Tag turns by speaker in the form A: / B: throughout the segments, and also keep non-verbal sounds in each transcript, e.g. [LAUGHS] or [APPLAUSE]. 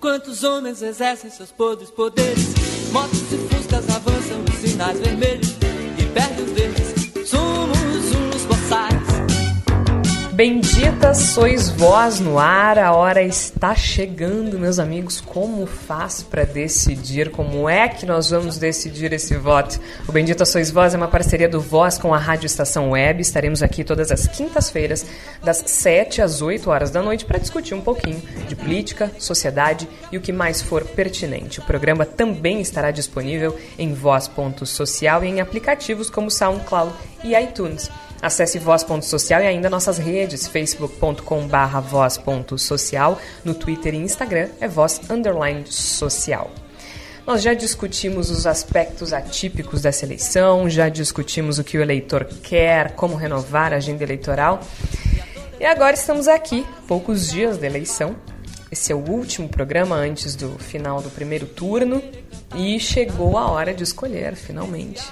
A: Quantos homens exercem seus podres poderes? Motos e fuscas avançam os sinais vermelhos e perdem os verdes.
B: Bendita sois vós no ar, a hora está chegando, meus amigos. Como faz para decidir? Como é que nós vamos decidir esse voto? O Bendita sois vós é uma parceria do Voz com a Rádio Estação Web. Estaremos aqui todas as quintas-feiras, das 7 às 8 horas da noite, para discutir um pouquinho de política, sociedade e o que mais for pertinente. O programa também estará disponível em voz.social e em aplicativos como SoundCloud e iTunes. Acesse voz.social e ainda nossas redes, facebook.com.br voz.social, no Twitter e Instagram é voz underline social. Nós já discutimos os aspectos atípicos dessa eleição, já discutimos o que o eleitor quer, como renovar a agenda eleitoral. E agora estamos aqui, poucos dias da eleição. Esse é o último programa antes do final do primeiro turno e chegou a hora de escolher, finalmente,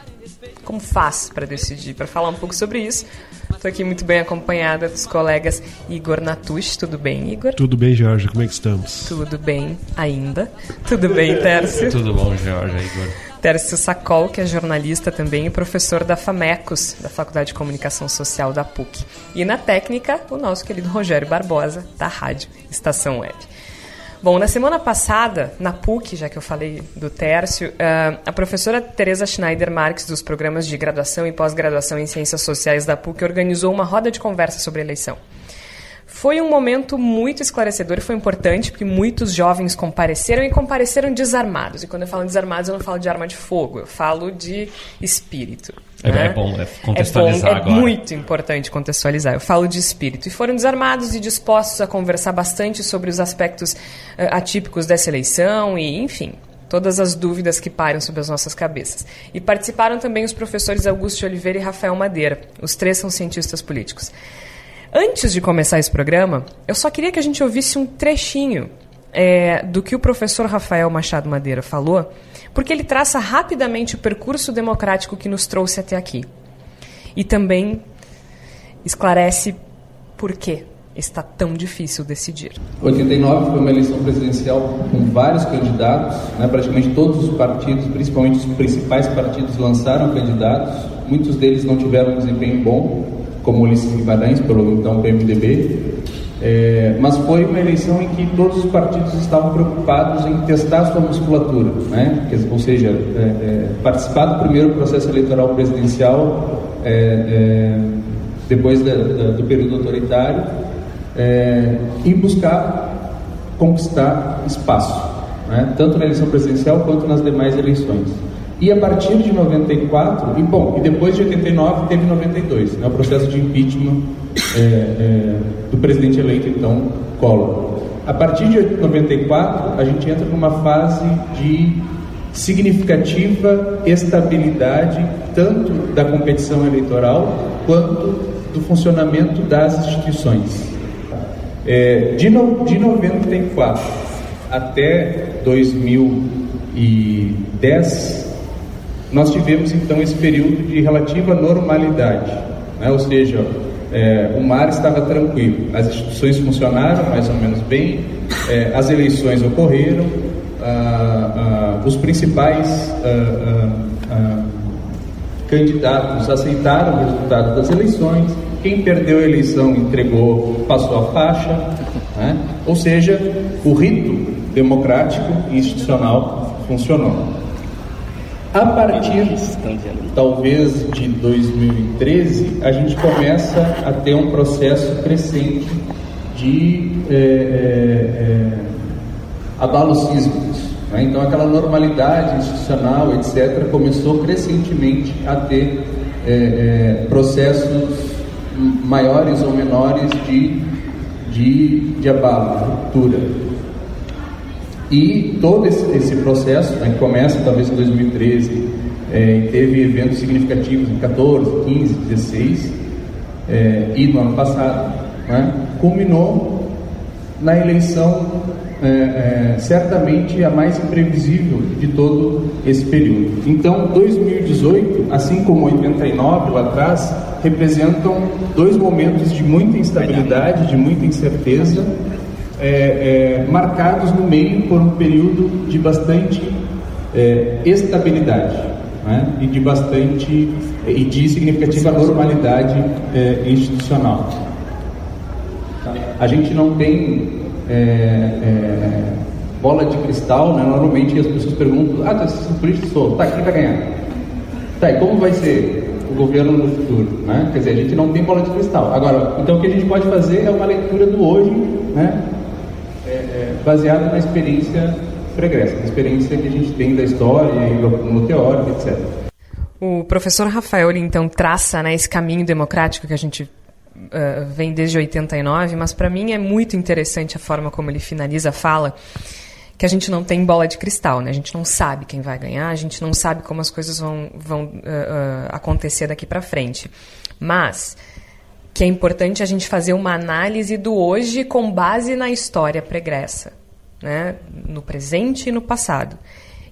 B: como faz para decidir? Para falar um pouco sobre isso, estou aqui muito bem acompanhada dos colegas Igor Natush. Tudo bem, Igor?
C: Tudo bem, Jorge. Como é que estamos?
B: Tudo bem, ainda. Tudo bem, Tércio? [LAUGHS]
D: Tudo bom, Jorge, Igor.
B: Tércio Sacol, que é jornalista também e professor da FAMECOS, da Faculdade de Comunicação Social da PUC. E na técnica, o nosso querido Rogério Barbosa, da Rádio Estação Web. Bom, na semana passada, na PUC, já que eu falei do Tércio, uh, a professora Teresa Schneider Marques, dos programas de graduação e pós-graduação em Ciências Sociais da PUC, organizou uma roda de conversa sobre a eleição. Foi um momento muito esclarecedor e foi importante porque muitos jovens compareceram e compareceram desarmados. E quando eu falo desarmados, eu não falo de arma de fogo, eu falo de espírito.
D: É,
B: né?
D: é bom é contextualizar
B: é bom,
D: agora.
B: É muito importante contextualizar. Eu falo de espírito. E foram desarmados e dispostos a conversar bastante sobre os aspectos uh, atípicos dessa eleição e, enfim, todas as dúvidas que pairam sobre as nossas cabeças. E participaram também os professores Augusto Oliveira e Rafael Madeira. Os três são cientistas políticos. Antes de começar esse programa, eu só queria que a gente ouvisse um trechinho é, do que o professor Rafael Machado Madeira falou, porque ele traça rapidamente o percurso democrático que nos trouxe até aqui. E também esclarece por que está tão difícil decidir.
E: 89 foi uma eleição presidencial com vários candidatos, né? praticamente todos os partidos, principalmente os principais partidos, lançaram candidatos. Muitos deles não tiveram um desempenho bom, como Ulisses Guimarães, pelo então PMDB. É, mas foi uma eleição em que todos os partidos estavam preocupados em testar sua musculatura, né? ou seja, é, é, participar do primeiro processo eleitoral presidencial é, é, depois da, da, do período autoritário é, e buscar conquistar espaço, né? tanto na eleição presidencial quanto nas demais eleições. E a partir de 94, e bom, e depois de 89 teve 92, né, o processo de impeachment é, é, do presidente eleito, então, Collor. A partir de 94, a gente entra numa fase de significativa estabilidade, tanto da competição eleitoral quanto do funcionamento das instituições. É, de, no, de 94 até 2010, nós tivemos então esse período de relativa normalidade, né? ou seja, é, o mar estava tranquilo, as instituições funcionaram mais ou menos bem, é, as eleições ocorreram, ah, ah, os principais ah, candidatos aceitaram o resultado das eleições, quem perdeu a eleição entregou, passou a faixa, né? ou seja, o rito democrático e institucional funcionou. A partir, talvez, de 2013, a gente começa a ter um processo crescente de é, é, é, abalos sísmicos. Né? Então, aquela normalidade institucional, etc., começou crescentemente a ter é, processos maiores ou menores de, de, de abalo, ruptura. E todo esse, esse processo, que começa talvez em 2013, é, teve eventos significativos em 14, 15, 16 é, e no ano passado, né, culminou na eleição é, é certamente a mais imprevisível de todo esse período. Então, 2018, assim como 89 lá atrás, representam dois momentos de muita instabilidade, de muita incerteza é, é, marcados no meio por um período de bastante é, estabilidade né? e de bastante e de significativa normalidade é, institucional. A gente não tem é, é, bola de cristal, né? normalmente as pessoas perguntam, ah, tá, político sou, tá, quem vai ganhar? Tá, e como vai ser o governo no futuro? Né? Quer dizer, a gente não tem bola de cristal. Agora, então o que a gente pode fazer é uma leitura do hoje, né? É, é, baseada na experiência pregressa, na experiência que a gente tem da história, no teórico, etc.
B: O professor Rafael, então, traça né, esse caminho democrático que a gente uh, vem desde 89, mas para mim é muito interessante a forma como ele finaliza a fala, que a gente não tem bola de cristal, né? A gente não sabe quem vai ganhar, a gente não sabe como as coisas vão, vão uh, uh, acontecer daqui para frente. Mas que é importante a gente fazer uma análise do hoje com base na história pregressa, né? no presente e no passado.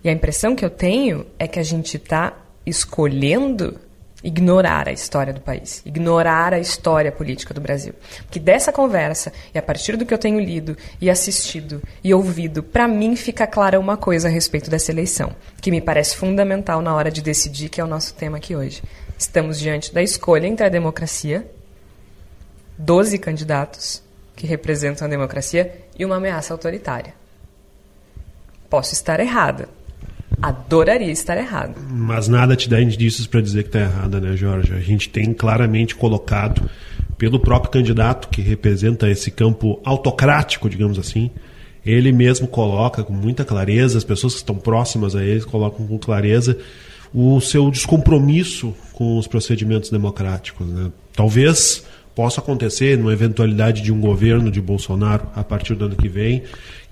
B: E a impressão que eu tenho é que a gente está escolhendo ignorar a história do país, ignorar a história política do Brasil. Porque dessa conversa, e a partir do que eu tenho lido e assistido e ouvido, para mim fica clara uma coisa a respeito dessa eleição, que me parece fundamental na hora de decidir, que é o nosso tema aqui hoje. Estamos diante da escolha entre a democracia, 12 candidatos que representam a democracia, e uma ameaça autoritária. Posso estar errada, Adoraria estar errado.
C: Mas nada te dá indícios para dizer que está errada, né, Jorge? A gente tem claramente colocado pelo próprio candidato que representa esse campo autocrático, digamos assim. Ele mesmo coloca com muita clareza, as pessoas que estão próximas a ele colocam com clareza o seu descompromisso com os procedimentos democráticos. Né? Talvez possa acontecer, numa eventualidade de um governo de Bolsonaro a partir do ano que vem,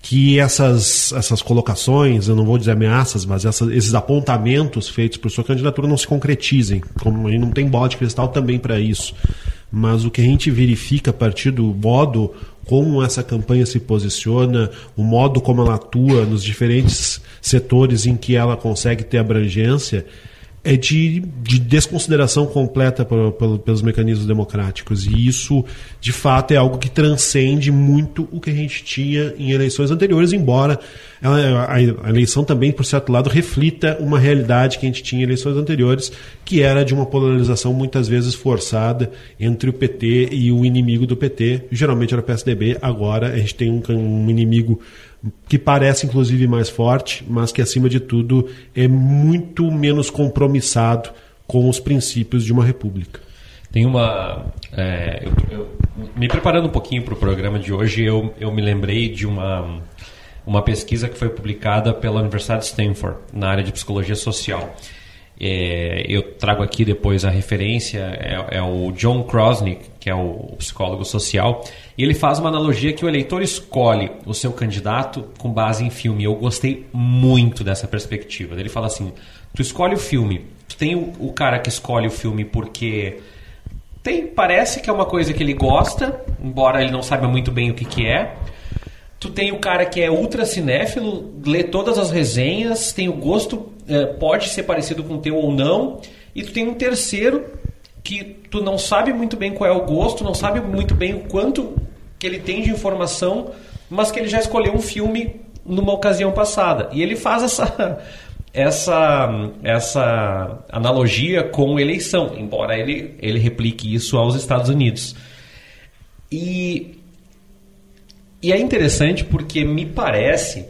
C: que essas, essas colocações, eu não vou dizer ameaças, mas esses apontamentos feitos por sua candidatura não se concretizem. Como a gente não tem bola de cristal também para isso. Mas o que a gente verifica a partir do modo como essa campanha se posiciona, o modo como ela atua nos diferentes setores em que ela consegue ter abrangência, é de, de desconsideração completa por, por, pelos mecanismos democráticos. E isso, de fato, é algo que transcende muito o que a gente tinha em eleições anteriores, embora a, a, eleição também, por certo lado, reflita uma realidade que a gente tinha em eleições anteriores, que era de uma polarização muitas vezes forçada entre o PT e o inimigo do PT. Geralmente era o PSDB, agora a gente tem um, um inimigo que parece inclusive mais forte, mas que acima de tudo é muito menos compromissado com os princípios de uma república.
D: Tem uma. É, eu, eu, me preparando um pouquinho para o programa de hoje, eu, eu me lembrei de uma, uma pesquisa que foi publicada pela Universidade de Stanford, na área de psicologia social. É, eu trago aqui depois a referência, é, é, o John Krosnick, que é o psicólogo social, e ele faz uma analogia que o eleitor escolhe o seu candidato com base em filme. Eu gostei muito dessa perspectiva. Ele fala assim: tu escolhe o filme, tu tem o, o cara que escolhe o filme porque tem, parece que é uma coisa que ele gosta, embora ele não saiba muito bem o que, que é. Tu tem o cara que é ultra cinéfilo, lê todas as resenhas, tem o gosto, é, pode ser parecido com o teu ou não. E tu tem um terceiro que tu não sabe muito bem qual é o gosto, não sabe muito bem o quanto que ele tem de informação, mas que ele já escolheu um filme numa ocasião passada. E ele faz essa [LAUGHS] essa essa analogia com eleição, embora ele ele replique isso aos Estados Unidos. E e é interessante porque me parece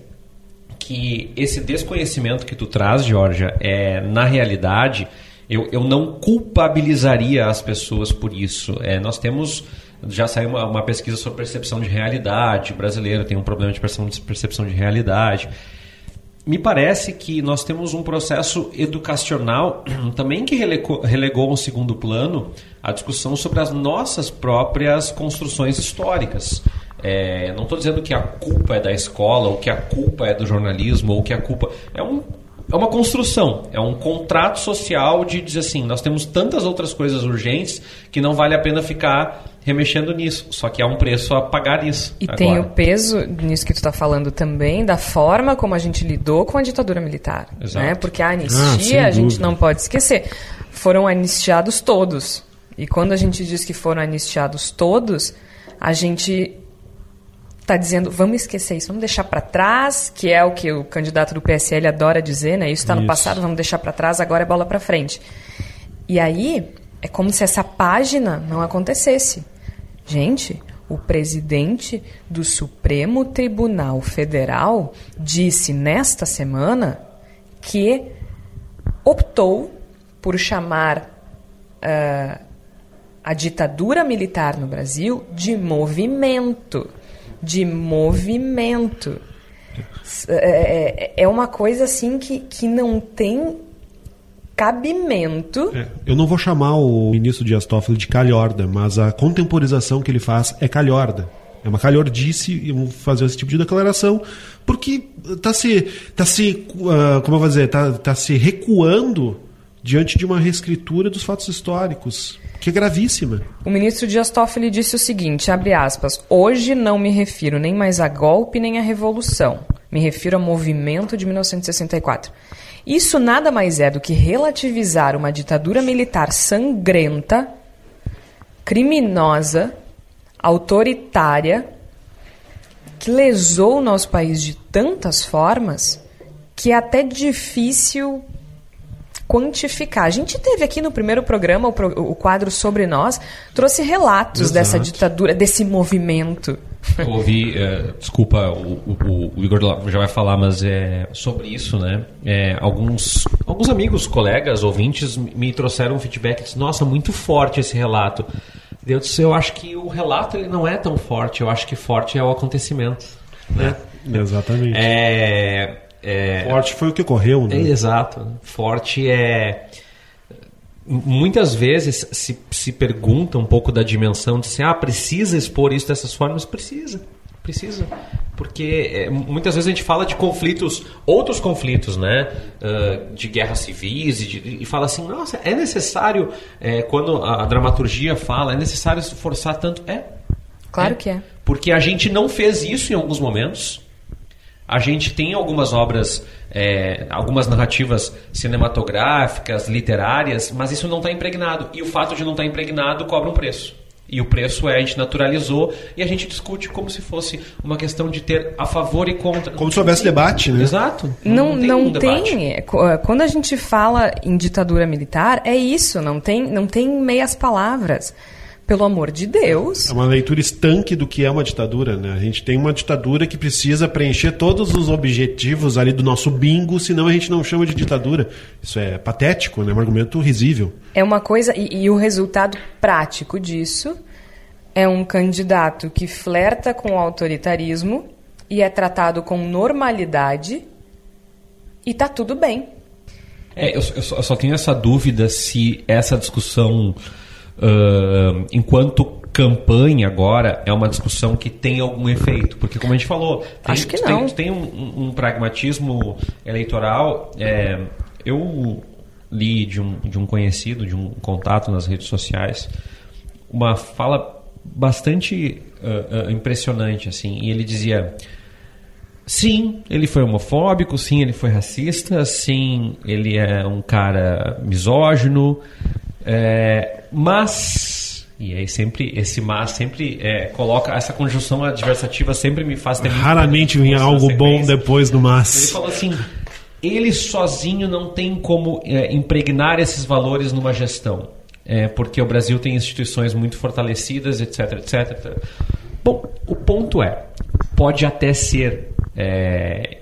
D: que esse desconhecimento que tu traz, Georgia, é na realidade eu, eu não culpabilizaria as pessoas por isso. É, nós temos já saiu uma, uma, pesquisa sobre percepção de realidade. O brasileiro tem um problema de percepção, de realidade. Me parece que nós temos um processo educacional [CLEARS THROAT] também que relegou, relegou um segundo plano a discussão sobre as nossas próprias construções históricas. É, não estou dizendo que a culpa é da escola, ou que a culpa é do jornalismo, ou que a culpa. É, um, é uma construção, é um contrato social de dizer assim: nós temos tantas outras coisas urgentes que não vale a pena ficar remexendo nisso. Só que há um preço a pagar isso.
B: E agora. tem o peso nisso que tu está falando também da forma como a gente lidou com a ditadura militar.
D: Exato.
B: Né? Porque a anistia, ah, a gente não pode esquecer, foram anistiados todos. E quando a gente diz que foram anistiados todos, a gente está dizendo vamos esquecer isso, vamos deixar para trás, que é o que o candidato do PSL adora dizer, né? Isso está no passado, vamos deixar para trás, agora é bola para frente. E aí é como se essa página não acontecesse. Gente, o presidente do Supremo Tribunal Federal disse nesta semana que optou por chamar uh, a ditadura militar no Brasil de movimento. De movimento. É, é, é uma coisa assim que, que não tem cabimento.
C: É, eu não vou chamar o ministro Dias Toffoli de calhorda, mas a contemporização que ele faz é calhorda. É uma calhordice fazer esse tipo de declaração, porque está se, tá se uh, como eu vou dizer, está tá se recuando diante de uma reescritura dos fatos históricos, que é gravíssima.
B: O ministro Dias Toffoli disse o seguinte, abre aspas, hoje não me refiro nem mais a golpe nem a revolução, me refiro ao movimento de 1964. Isso nada mais é do que relativizar uma ditadura militar sangrenta, criminosa, autoritária, que lesou o nosso país de tantas formas que é até difícil quantificar. A gente teve aqui no primeiro programa o, pro, o quadro sobre nós, trouxe relatos Exato. dessa ditadura, desse movimento.
D: Eu ouvi, é, desculpa, o, o, o, Igor já vai falar, mas é sobre isso, né? É, alguns, alguns amigos, colegas, ouvintes me trouxeram um feedback, disse, nossa, muito forte esse relato. Eu disse, eu acho que o relato ele não é tão forte, eu acho que forte é o acontecimento. Né?
C: Exatamente.
D: É, é,
C: forte foi o que ocorreu, né?
D: É, exato. Forte é muitas vezes se, se pergunta um pouco da dimensão de se ah, precisa expor isso dessas formas? Precisa, precisa. Porque é, muitas vezes a gente fala de conflitos, outros conflitos, né? Uh, de guerras civis e, de, e, fala assim, nossa, é necessário, é, quando a, a, dramaturgia fala, é necessário se forçar tanto? É.
B: Claro é. que é.
D: Porque a gente não fez isso em alguns momentos. A gente tem algumas obras, é, algumas narrativas cinematográficas, literárias, mas isso não está impregnado. E o fato de não estar tá impregnado cobra um preço. E o preço é, a gente naturalizou e a gente discute como se fosse uma questão de ter a favor e contra.
C: Como se houvesse debate, né?
D: Exato.
B: Não, não tem. Não um tem. É, é, quando a gente fala em ditadura militar, é isso, não tem, não tem meias palavras. Pelo amor de Deus.
C: É uma leitura estanque do que é uma ditadura, né? A gente tem uma ditadura que precisa preencher todos os objetivos ali do nosso bingo, senão a gente não chama de ditadura. Isso é patético, né? É um argumento risível.
B: É uma coisa, e, e o resultado prático disso é um candidato que flerta com o autoritarismo e é tratado com normalidade e tá tudo bem.
D: É, eu, eu, só, eu só tenho essa dúvida se essa discussão uh, enquanto campanha agora é uma discussão que tem algum efeito, porque como a gente falou, tem,
B: Acho que não.
D: tem, tem um, um, pragmatismo eleitoral. É, eu li de um, de um conhecido, de um contato nas redes sociais, uma fala bastante uh, uh, impressionante assim, e ele dizia Sim, ele foi homofóbico, sim, ele foi racista, sim, ele é um cara misógino, é, mas e aí sempre esse mas sempre é, coloca essa conjunção adversativa sempre me faz ter
C: raramente vem algo bom depois do mas.
D: Ele fala assim, ele sozinho não tem como é, impregnar esses valores numa gestão, é, porque o Brasil tem instituições muito fortalecidas, etc, etc. Bom, o ponto é, pode até ser. É,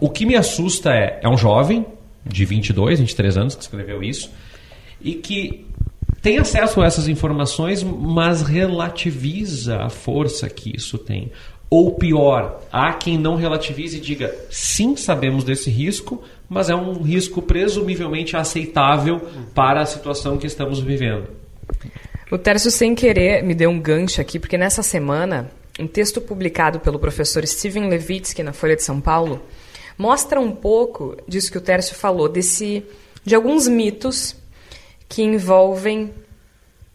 D: o que me assusta é, é um jovem de 22, 23 anos que escreveu isso e que tem acesso a essas informações, mas relativiza a força que isso tem. Ou pior, há quem não relativize e diga: sim, sabemos desse risco, mas é um risco presumivelmente aceitável para a situação que estamos vivendo.
B: O Tércio, sem querer, me deu um gancho aqui, porque nessa semana, um texto publicado pelo professor Steven Levitsky na Folha de São Paulo mostra um pouco disso que o Tércio falou, desse, de alguns mitos que envolvem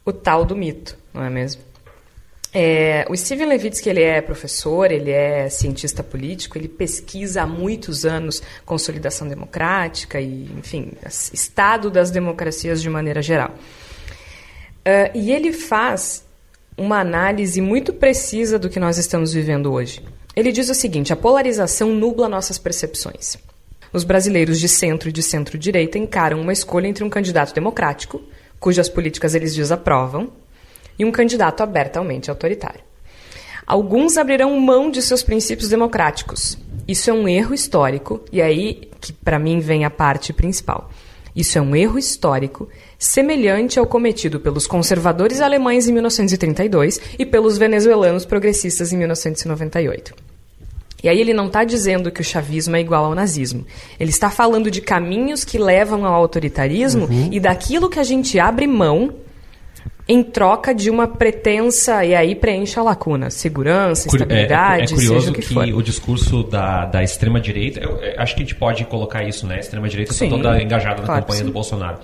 B: o tal do mito, não é mesmo? É, o Steven Levitsky ele é professor, ele é cientista político, ele pesquisa há muitos anos consolidação democrática e, enfim, estado das democracias de maneira geral. Uh, e ele faz uma análise muito precisa do que nós estamos vivendo hoje. Ele diz o seguinte: a polarização nubla nossas percepções. Os brasileiros de centro e de centro-direita encaram uma escolha entre um candidato democrático, cujas políticas eles desaprovam, e um candidato abertamente autoritário. Alguns abrirão mão de seus princípios democráticos. Isso é um erro histórico, e aí que para mim vem a parte principal. Isso é um erro histórico semelhante ao cometido pelos conservadores alemães em 1932 e pelos venezuelanos progressistas em 1998. E aí ele não está dizendo que o chavismo é igual ao nazismo. Ele está falando de caminhos que levam ao autoritarismo uhum. e daquilo que a gente abre mão em troca de uma pretensa, e aí preenche a lacuna, segurança, estabilidade,
D: é, é, é curioso
B: seja o que, que
D: o discurso da, da extrema-direita, acho que a gente pode colocar isso, né? A extrema-direita está toda engajada na claro campanha do Bolsonaro.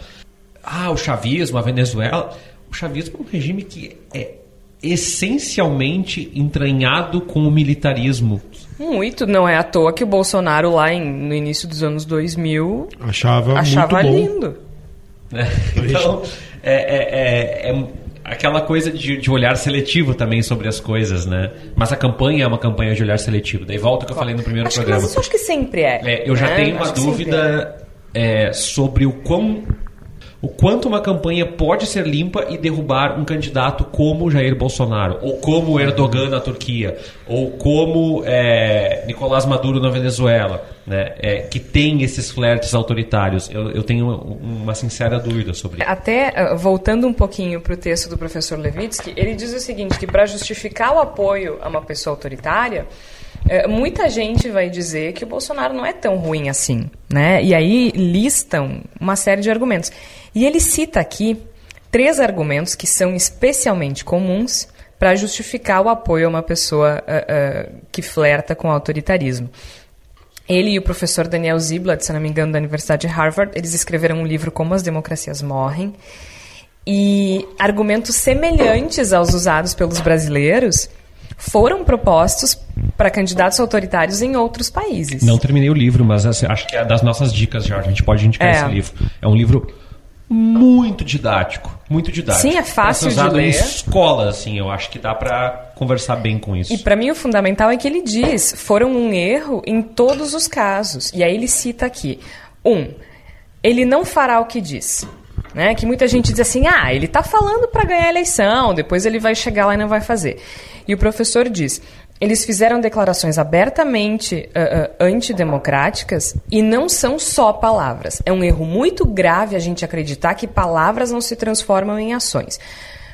D: Ah, o chavismo, a Venezuela. O chavismo é um regime que é essencialmente entranhado com o militarismo.
B: Muito, não é à toa que o Bolsonaro lá em, no início dos anos 2000
C: achava, achava lindo.
D: É, [LAUGHS] então, é, é, é, é, aquela coisa de, de, olhar seletivo também sobre as coisas, né? Mas a campanha é uma campanha de olhar seletivo. Daí volta o que eu falei no primeiro
B: acho
D: programa.
B: Que, mas isso acho que sempre é.
D: é eu já né? tenho uma dúvida é, sobre o quão o quanto uma campanha pode ser limpa e derrubar um candidato como Jair Bolsonaro, ou como Erdogan na Turquia, ou como é, Nicolás Maduro na Venezuela, né, é, que tem esses flertes autoritários. Eu, eu tenho uma sincera dúvida sobre isso.
B: Até ah, voltando um pouquinho para o texto do professor Levitsky, ele diz o seguinte, que para justificar o apoio a uma pessoa autoritária, é, muita gente vai dizer que o Bolsonaro não é tão ruim assim, né? E aí listam uma série de argumentos. E ele cita aqui três argumentos que são especialmente comuns para justificar o apoio a uma pessoa uh, uh, que flerta com o autoritarismo. Ele e o professor Daniel Ziblatt, se não me engano, da Universidade de Harvard, eles escreveram um livro Como as Democracias Morrem. E argumentos semelhantes aos usados pelos brasileiros foram propostos para candidatos autoritários em outros países.
D: Não terminei o livro, mas assim, acho que é das nossas dicas, Jorge. A gente pode indicar é. esse livro. É um livro muito didático, muito didático.
B: Sim, é fácil
D: de
B: ler.
D: em escola, assim, eu acho que dá para conversar bem com isso.
B: E para mim o fundamental é que ele diz, foram um erro em todos os casos. E aí ele cita aqui, um, ele não fará o que diz. Né? Que muita gente diz assim, ah, ele está falando para ganhar a eleição, depois ele vai chegar lá e não vai fazer. E o professor diz, eles fizeram declarações abertamente uh, uh, antidemocráticas e não são só palavras. É um erro muito grave a gente acreditar que palavras não se transformam em ações.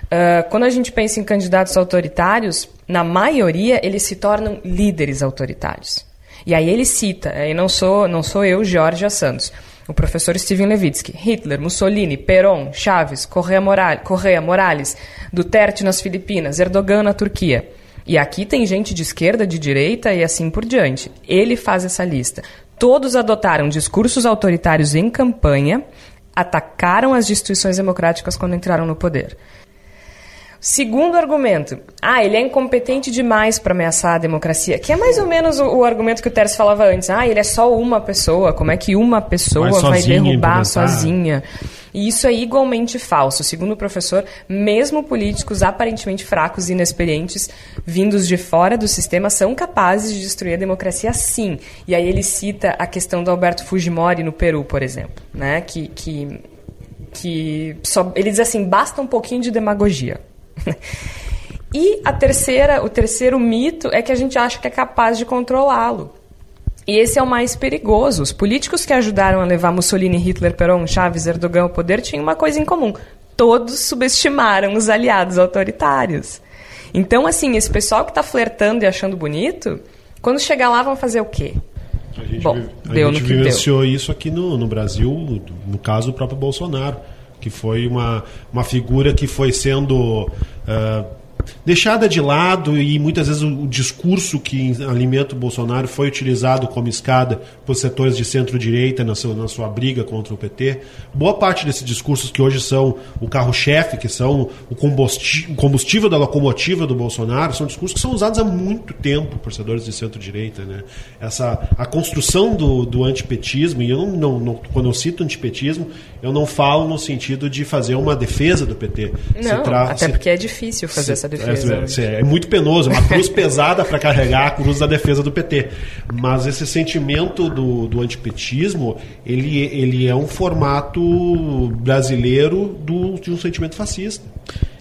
B: Uh, quando a gente pensa em candidatos autoritários, na maioria eles se tornam líderes autoritários. E aí ele cita, e não sou, não sou eu, Jorge Santos, o professor Steven Levitsky, Hitler, Mussolini, Perón, Chaves, Correa, Moral, Correa Morales, Duterte nas Filipinas, Erdogan na Turquia. E aqui tem gente de esquerda, de direita e assim por diante. Ele faz essa lista. Todos adotaram discursos autoritários em campanha, atacaram as instituições democráticas quando entraram no poder. Segundo argumento, ah, ele é incompetente demais para ameaçar a democracia, que é mais ou menos o, o, argumento que o Teres falava antes. Ah, ele é só uma pessoa, como é que uma pessoa vai, vai derrubar sozinha? E isso é igualmente falso. Segundo o professor, mesmo políticos aparentemente fracos e inexperientes, vindos de fora do sistema, são capazes de destruir a democracia sim. E aí ele cita a questão do Alberto Fujimori no Peru, por exemplo, né? que, que, que só, ele diz assim, basta um pouquinho de demagogia. [LAUGHS] E a terceira, o terceiro mito é que a gente acha que é capaz de controlá-lo. E esse é o mais perigoso. Os políticos que ajudaram a levar Mussolini, Hitler, Perón, Chaves, Erdogan ao poder tinham uma coisa em comum. Todos subestimaram os aliados autoritários. Então, assim, esse pessoal que está flertando e achando bonito, quando chegar lá vão fazer o quê?
C: A gente, Bom, a deu gente no que vivenciou deu. isso aqui no, no Brasil, no caso do próprio Bolsonaro, que foi uma, uma figura que foi sendo uh, deixada de lado e muitas vezes o, discurso que alimenta o Bolsonaro foi utilizado como escada por setores de centro-direita na sua, na sua briga contra o PT. Boa parte desses discursos que hoje são o carro-chefe, que são o combustível da locomotiva do Bolsonaro, são discursos que são usados há muito tempo por setores de centro-direita. Né? Essa, a construção do, do antipetismo, e eu não, não, não, quando eu cito antipetismo, eu não falo no sentido de fazer uma defesa do PT.
B: Não, até porque é difícil fazer se, essa defesa defesa.
C: É, é muito penoso, uma cruz [LAUGHS] pesada para carregar a cruz da defesa do PT. Mas esse sentimento do, do antipetismo, ele, ele é um formato brasileiro do, de um sentimento fascista.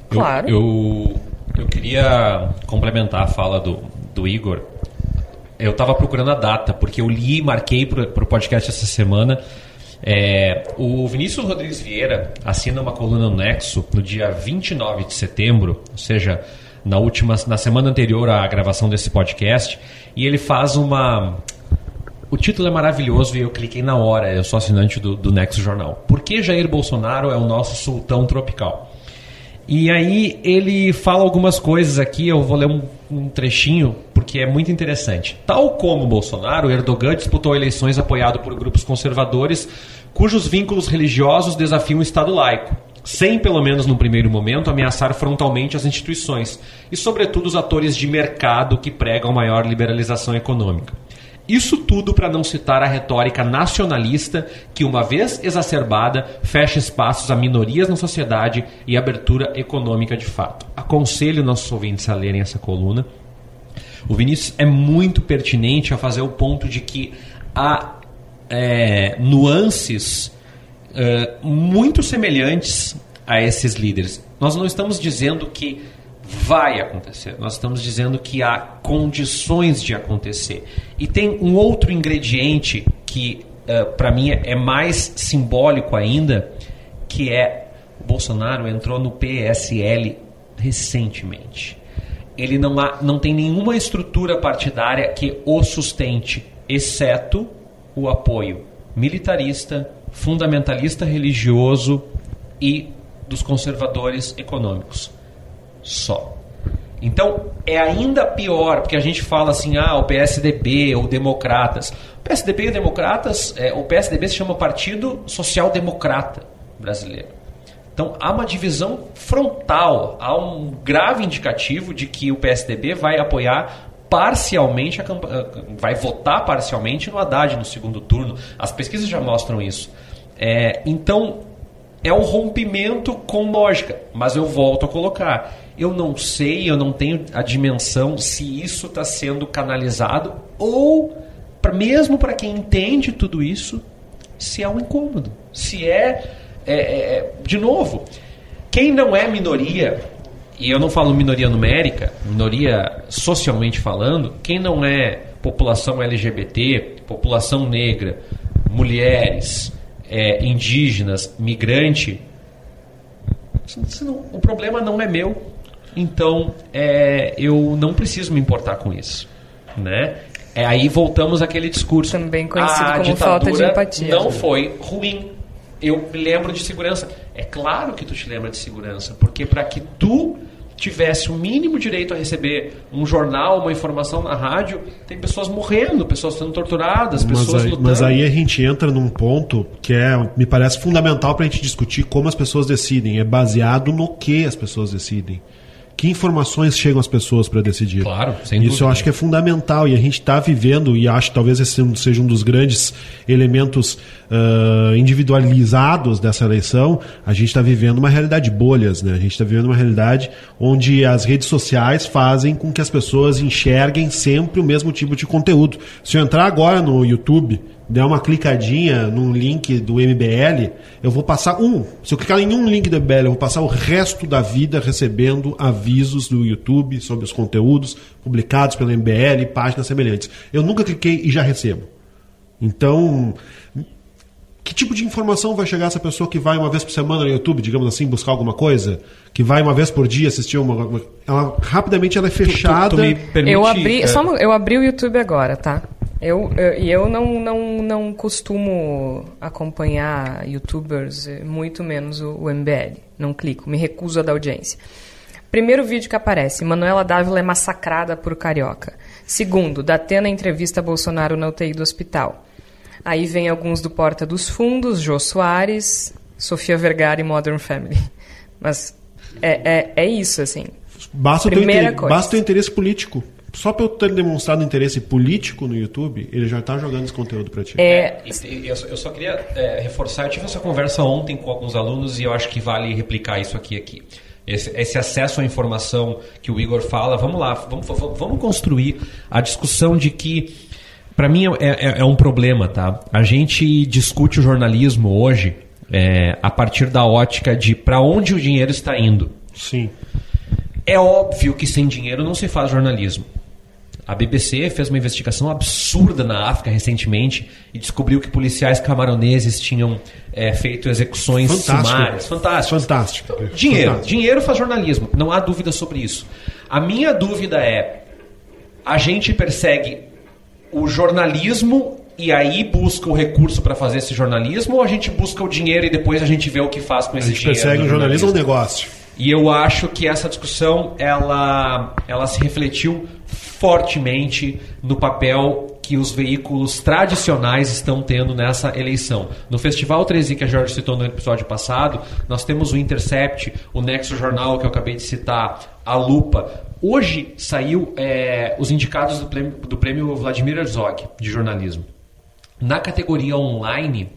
B: Claro.
D: Eu, eu, eu queria complementar a fala do, do Igor. Eu estava procurando a data, porque eu li e marquei para o podcast essa semana. É, o Vinícius Rodrigues Vieira assina uma coluna no Nexo no dia 29 de setembro, ou seja, na última na semana anterior à gravação desse podcast, e ele faz uma o título é maravilhoso e eu cliquei na hora, eu sou assinante do, do Nexo Jornal. Por que Jair Bolsonaro é o nosso sultão tropical? E aí ele fala algumas coisas aqui, eu vou ler um, um, trechinho, porque é muito interessante. Tal como Bolsonaro, Erdogan disputou eleições apoiado por grupos conservadores cujos vínculos religiosos desafiam o Estado laico, sem, pelo menos no primeiro momento, ameaçar frontalmente as instituições e, sobretudo, os atores de mercado que pregam maior liberalização econômica. Isso tudo para não citar a retórica nacionalista que, uma vez exacerbada, fecha espaços a minorias na sociedade e abertura econômica de fato. Aconselho nossos ouvintes a lerem essa coluna. O Vinícius é muito pertinente a fazer o ponto de que há é, nuances é, muito semelhantes a esses líderes. Nós não estamos dizendo que vai acontecer. Nós estamos dizendo que há condições de acontecer. E tem um outro ingrediente que, eh, para mim, é mais simbólico ainda, que é o Bolsonaro entrou no PSL recentemente. Ele não, há, não tem nenhuma estrutura partidária que o sustente, exceto o apoio militarista, fundamentalista religioso e dos conservadores econômicos só. Então é ainda pior, porque a gente fala assim, ah, o PSDB ou Democratas. O PSDB e Democratas, é, o PSDB se chama Partido Social Democrata Brasileiro. Então há uma divisão frontal, há um grave indicativo de que o PSDB vai apoiar parcialmente, a, vai votar parcialmente no Haddad no segundo turno. As pesquisas já mostram isso. É, então é um rompimento com lógica, mas eu volto a colocar eu não sei, eu não tenho a dimensão se isso está sendo canalizado ou, mesmo para quem entende tudo isso, se é um incômodo. Se é, é, é, de novo, quem não é minoria, e eu não falo minoria numérica, minoria socialmente falando, quem não é população LGBT, população negra, mulheres, é, indígenas, migrante, o problema não é meu, então é, eu não preciso me importar com isso. Né? É, aí voltamos àquele discurso.
B: Também conhecido a como falta de empatia.
D: Não foi ruim. Eu me lembro de segurança. É claro que tu te lembra de segurança, porque para que tu tivesse o mínimo direito a receber um jornal, uma informação na rádio, tem pessoas morrendo, pessoas sendo torturadas, pessoas
C: mas aí,
D: lutando.
C: Mas aí a gente entra num ponto que é, me parece fundamental para a gente discutir como as pessoas decidem. É baseado no que as pessoas decidem que informações chegam às pessoas para decidir.
D: Claro, sem
C: Isso
D: dúvida.
C: eu acho que é fundamental e a gente está vivendo, e acho que talvez esse seja um dos grandes elementos uh, individualizados dessa eleição. A gente está vivendo uma realidade de bolhas, né? A gente está vivendo uma realidade onde as redes sociais fazem com que as pessoas enxerguem sempre o mesmo tipo de conteúdo. Se eu entrar agora no YouTube der uma clicadinha num link do MBL, eu vou passar um. Se eu clicar em um link do MBL, eu vou passar o resto da vida recebendo avisos do YouTube sobre os conteúdos publicados pelo MBL e páginas semelhantes. Eu nunca cliquei e já recebo. Então, que tipo de informação vai chegar essa pessoa que vai uma vez por semana no YouTube, digamos assim, buscar alguma coisa? Que vai uma vez por dia assistir uma. Ela, rapidamente ela é fechada. Tu,
B: tu, tu eu, abri, é... só, eu abri o YouTube agora, tá? Eu, eu, eu não, não, não costumo acompanhar youtubers, muito menos o, o MBL. Não clico, me recuso a dar audiência. Primeiro vídeo que aparece, Manuela Dávila é massacrada por carioca. Segundo, Datena entrevista Bolsonaro na UTI do hospital. Aí vem alguns do Porta dos Fundos, Jô Soares, Sofia Vergara e Modern Family. Mas é, é, é isso, assim.
C: Basta o, teu, basta o interesse político só pelo ter demonstrado interesse político no YouTube, ele já está jogando esse conteúdo para ti.
D: É, eu, eu só queria é, reforçar, eu tive essa conversa ontem com alguns alunos e eu acho que vale replicar isso aqui aqui. esse, esse, acesso à informação que o Igor fala, vamos lá, vamos, vamos construir a discussão de que, para mim, é, é, é, um problema, tá? A gente discute o jornalismo hoje é, a partir da ótica de para onde o dinheiro está indo.
C: Sim.
D: É óbvio que sem dinheiro não se faz jornalismo. A BBC fez uma investigação absurda na África recentemente e descobriu que policiais camaroneses tinham é, feito execuções
C: Fantástico.
D: sumárias. Fantástico.
C: Fantástico.
D: Dinheiro.
C: Fantástico.
D: Dinheiro faz jornalismo. Não há dúvida sobre isso. A minha dúvida é: a gente persegue o jornalismo e aí busca o recurso para fazer esse jornalismo ou a gente busca o dinheiro e depois a gente vê o que faz com
C: A
D: esse
C: gente
D: dinheiro?
C: persegue
D: no
C: o jornalismo ou o negócio?
D: e eu acho que essa discussão ela, ela se refletiu fortemente no papel que os veículos tradicionais estão tendo nessa eleição. No Festival 13 que a Jorge citou no episódio passado, nós temos o Intercept, o Nexo Jornal que eu acabei de citar, a Lupa. Hoje saiu é, os indicados do prêmio, do prêmio Vladimir Herzog de jornalismo. Na categoria online,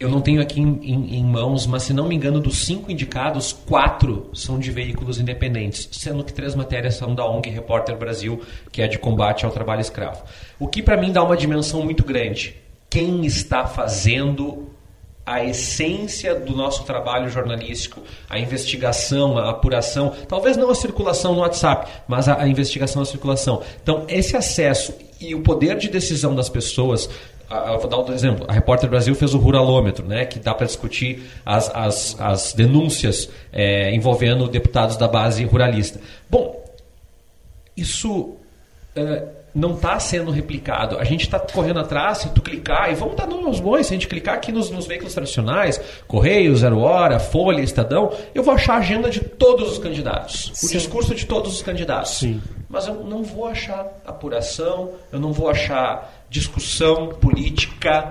D: eu não tenho aqui em, em, em, mãos, mas se não me engano, dos cinco indicados, quatro são de veículos independentes, sendo que três matérias são da ONG Repórter Brasil, que é de combate ao trabalho escravo. O que para mim dá uma dimensão muito grande. Quem está fazendo a essência do nosso trabalho jornalístico, a investigação, a apuração, talvez não a circulação no WhatsApp, mas a, a investigação, a circulação. Então, esse acesso e o poder de decisão das pessoas eu vou dar outro exemplo. A Repórter Brasil fez o Ruralômetro, né, que dá para discutir as, as, as denúncias é, envolvendo deputados da base ruralista. Bom, isso é, não está sendo replicado. A gente está correndo atrás, se tu clicar, e vamos dar nos bons, se a gente clicar aqui nos, nos, veículos tradicionais, Correio, Zero Hora, Folha, Estadão, eu vou achar a agenda de todos os candidatos, Sim. o discurso de todos os candidatos.
C: Sim.
D: Mas eu não vou achar apuração, eu não vou achar discussão política.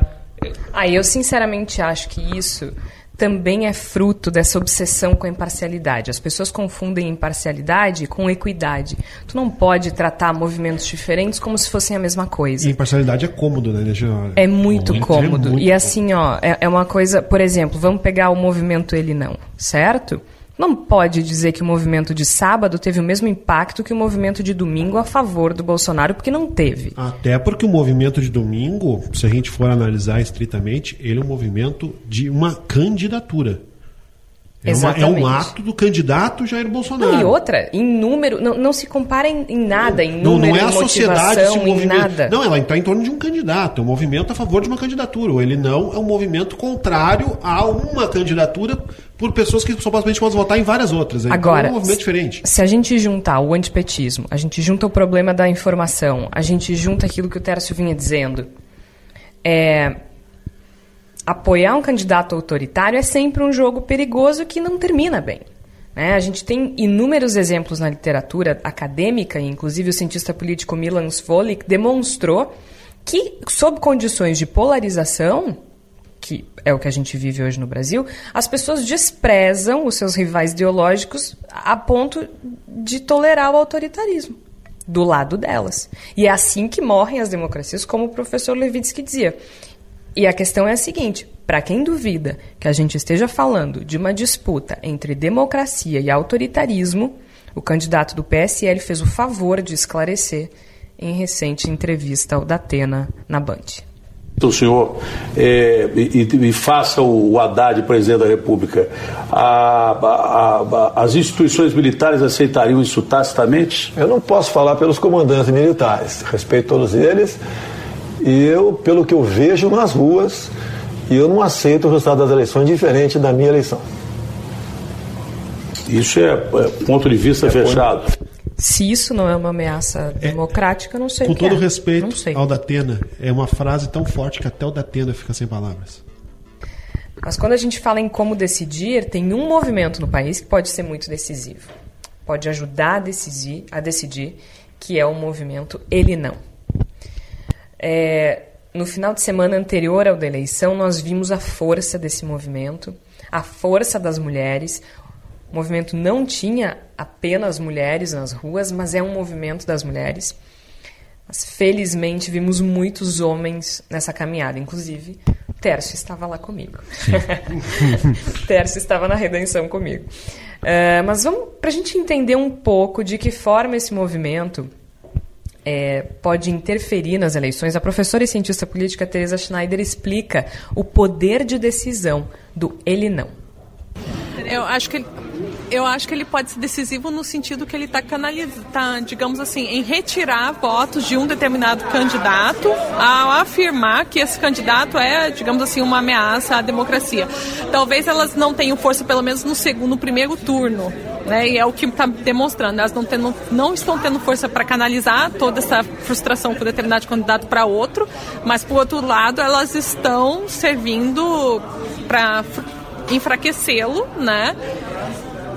B: Ah, eu sinceramente acho que isso também é fruto dessa obsessão com a imparcialidade. As pessoas confundem imparcialidade com equidade. Tu não pode tratar movimentos diferentes como se fossem a mesma coisa.
C: E imparcialidade é cômodo, né?
B: É muito, muito cômodo.
C: É muito
B: e assim, ó, é, é uma coisa, por exemplo, vamos pegar o movimento Ele Não, certo? Não pode dizer que o movimento de sábado teve o mesmo impacto que o movimento de domingo a favor do Bolsonaro, porque não teve.
C: Até porque o movimento de domingo, se a gente for analisar estritamente, ele é um movimento de uma candidatura. É, uma, é, um ato do candidato Jair Bolsonaro.
B: Não, e outra, em número, não, não se compara em, em nada, em
C: não,
B: número,
C: não é a sociedade
B: esse
C: movimento.
B: nada.
C: Não, ela está em torno de um candidato, é um movimento a favor de uma candidatura. Ou ele não é um movimento contrário a uma candidatura por pessoas que supostamente podem votar em várias outras. Então
B: Agora,
C: é um movimento diferente.
B: Se a gente juntar o antipetismo, a gente junta o problema da informação, a gente junta aquilo que o Tércio vinha dizendo, é, apoiar um candidato autoritário é sempre um jogo perigoso que não termina bem. Né? A gente tem inúmeros exemplos na literatura acadêmica, inclusive o cientista político Milan Svolik demonstrou que, sob condições de polarização, que é o que a gente vive hoje no Brasil, as pessoas desprezam os seus rivais ideológicos a ponto de tolerar o autoritarismo do lado delas. E é assim que morrem as democracias, como o professor Levitsky dizia. E a questão é a seguinte: para quem duvida que a gente esteja falando de uma disputa entre democracia e autoritarismo, o candidato do PSL fez o favor de esclarecer em recente entrevista ao Datena na Band.
F: O senhor é, e, e, faça o Haddad presidente da República, a, a, a, as instituições militares aceitariam isso tacitamente?
G: Eu não posso falar pelos comandantes militares, respeito todos eles. E eu, pelo que eu vejo nas ruas, eu não aceito o resultado das eleições diferente da minha eleição.
F: Isso é, é ponto de vista é fechado. Ponto...
B: Se isso não é uma ameaça é, democrática, não sei
C: Com todo
B: é.
C: respeito ao Datena, é uma frase tão forte que até o Datena fica sem palavras.
B: Mas quando a gente fala em como decidir, tem um movimento no país que pode ser muito decisivo. Pode ajudar a decidir, a decidir que é o movimento Ele Não. É, no final de semana anterior ao da eleição, nós vimos a força desse movimento, a força das mulheres. O movimento não tinha apenas mulheres nas ruas, mas é um movimento das mulheres. Mas felizmente vimos muitos homens nessa caminhada, inclusive Tércio estava lá comigo. [LAUGHS] Tércio estava na redenção comigo. Uh, mas vamos para a gente entender um pouco de que forma esse movimento é, pode interferir nas eleições. A professora e cientista política Teresa Schneider explica o poder de decisão do ele não.
H: Eu acho que eu acho que ele pode ser decisivo no sentido que ele está canalizando, tá, digamos assim, em retirar votos de um determinado candidato ao afirmar que esse candidato é, digamos assim, uma ameaça à democracia. Talvez elas não tenham força, pelo menos no segundo, no primeiro turno. Né, e é o que está demonstrando. Elas não, tendo, não estão tendo força para canalizar toda essa frustração com determinado candidato para outro, mas, por outro lado, elas estão servindo para enfraquecê-lo, né?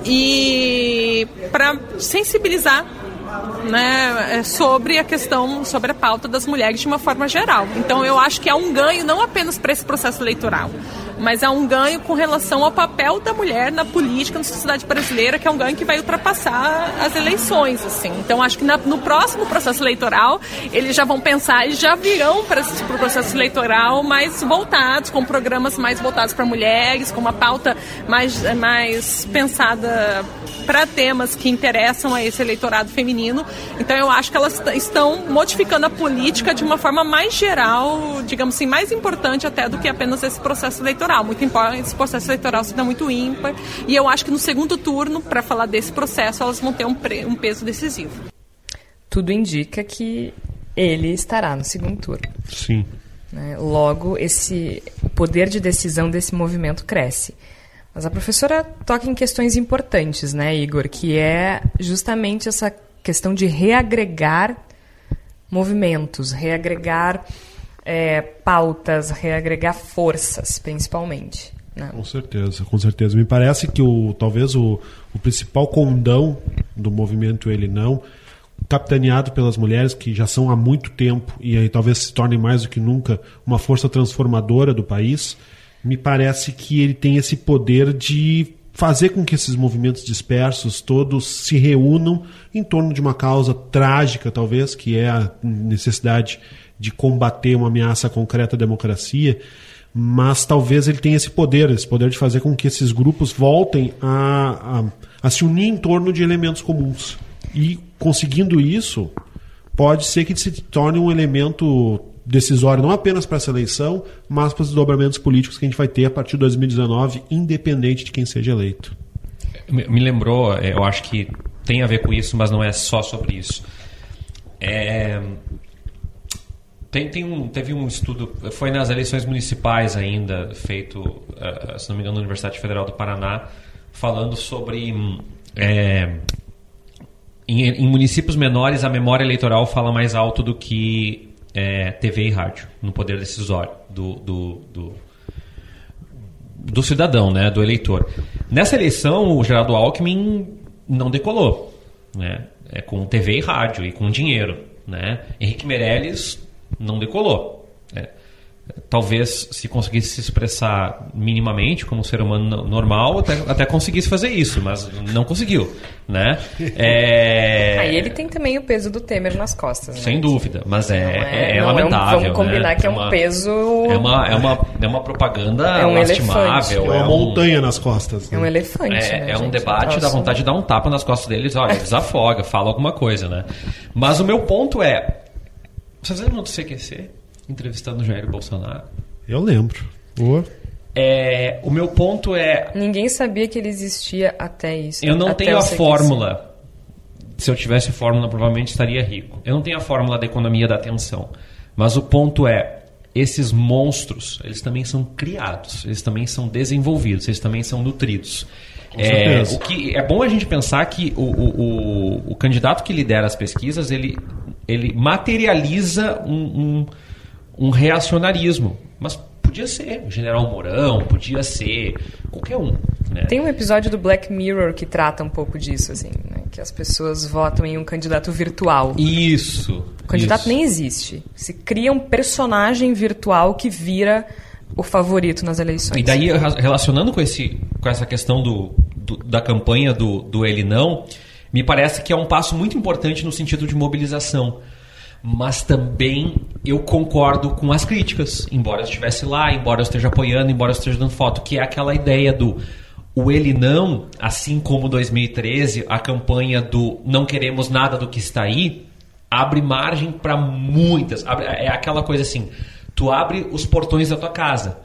H: e para sensibilizar né, é, sobre a questão, sobre a pauta das mulheres de uma forma geral. Então eu acho que é um ganho não apenas para esse processo eleitoral, mas é um ganho com relação ao papel da mulher na política, na sociedade brasileira, que é um ganho que vai ultrapassar as eleições, assim. Então, acho que na, no próximo processo eleitoral, eles já vão pensar e já virão para o processo eleitoral mais voltados, com programas mais voltados para mulheres, com uma pauta mais, mais pensada para temas que interessam a esse eleitorado feminino. Então eu acho que elas estão modificando a política de uma forma mais geral, digamos assim, mais importante até do que apenas esse processo eleitoral. Muito embora esse processo eleitoral seja muito ímpar. E eu acho que no segundo turno, para falar desse processo, elas vão ter um, um peso decisivo.
B: Tudo indica que ele estará no segundo turno.
C: Sim.
B: Né? Logo, esse poder de decisão desse movimento cresce. Mas a professora toca em questões importantes, né, Igor? Que é justamente essa questão de reagregar movimentos, reagregar é, pautas, reagregar forças, principalmente. Né?
C: Com certeza, com certeza. Me parece que o, talvez o, o principal condão do movimento Ele Não, capitaneado pelas mulheres que já são há muito tempo e aí talvez se tornem mais do que nunca uma força transformadora do país, me parece que ele tem esse poder de fazer com que esses movimentos dispersos todos se reúnam em torno de uma causa trágica, talvez, que é a necessidade de combater uma ameaça concreta à democracia, mas talvez ele tenha esse poder, esse poder de fazer com que esses grupos voltem a, a, a se unir em torno de elementos comuns. E conseguindo isso, pode ser que se torne um elemento decisório não apenas para essa eleição, mas para os desdobramentos políticos que a gente vai ter a partir de 2019, independente de quem seja eleito.
D: Me lembrou, é, eu acho que tem a ver com isso, mas não é só sobre isso. É, tem, tem um, teve um estudo, foi nas eleições municipais ainda, feito, uh, se não me engano, na Universidade Federal do Paraná, falando sobre. É, em, em, municípios menores, a memória eleitoral fala mais alto do que é, TV e rádio no poder decisório do, do, do, do, cidadão, né, do eleitor. Nessa eleição, o Geraldo Alckmin não decolou, né, é com TV e rádio e com dinheiro. Né? Henrique Meirelles não decolou. Né? talvez se conseguisse se expressar minimamente como um ser humano normal, até, até conseguisse fazer isso, mas não conseguiu, né?
B: É... [LAUGHS] Aí ele tem também o peso do Temer nas costas, né?
D: Sem dúvida, mas é, é, é, lamentável.
B: É um, vamos combinar
D: né?
B: que é, um peso...
D: É uma, é uma, é uma propaganda é um lastimável.
C: É uma montanha nas costas.
B: Né? É um elefante,
D: É,
B: né,
D: é um debate da vontade de dar um tapa nas costas deles, olha, desafoga, fala alguma coisa, né? Mas o meu ponto é, vocês lembram do CQC? Entrevistando o Jair Bolsonaro.
C: Eu lembro. Boa.
D: É, o meu ponto é.
B: Ninguém sabia que ele existia até isso.
D: Eu não tenho a fórmula. Se eu tivesse fórmula, provavelmente estaria rico. Eu não tenho a fórmula da economia da atenção. Mas o ponto é: esses monstros, eles também são criados, eles também são desenvolvidos, eles também são nutridos. É, o que é bom a gente pensar que o, o, o, o, candidato que lidera as pesquisas ele, ele materializa um, um um reacionarismo. Mas podia ser o General Mourão, podia ser qualquer um. Né?
B: Tem um episódio do Black Mirror que trata um pouco disso, assim, né? que as pessoas votam em um candidato virtual.
D: Isso.
B: O candidato
D: isso.
B: nem existe. Se cria um personagem virtual que vira o favorito nas eleições.
D: E daí, relacionando com, esse, com essa questão do, do da campanha do, do Ele Não, me parece que é um passo muito importante no sentido de mobilização mas também eu concordo com as críticas, embora eu estivesse lá, embora eu esteja apoiando, embora eu esteja dando foto, que é aquela ideia do o ele não, assim como 2013, a campanha do não queremos nada do que está aí, abre margem para muitas. É aquela coisa assim, tu abre os portões da tua casa.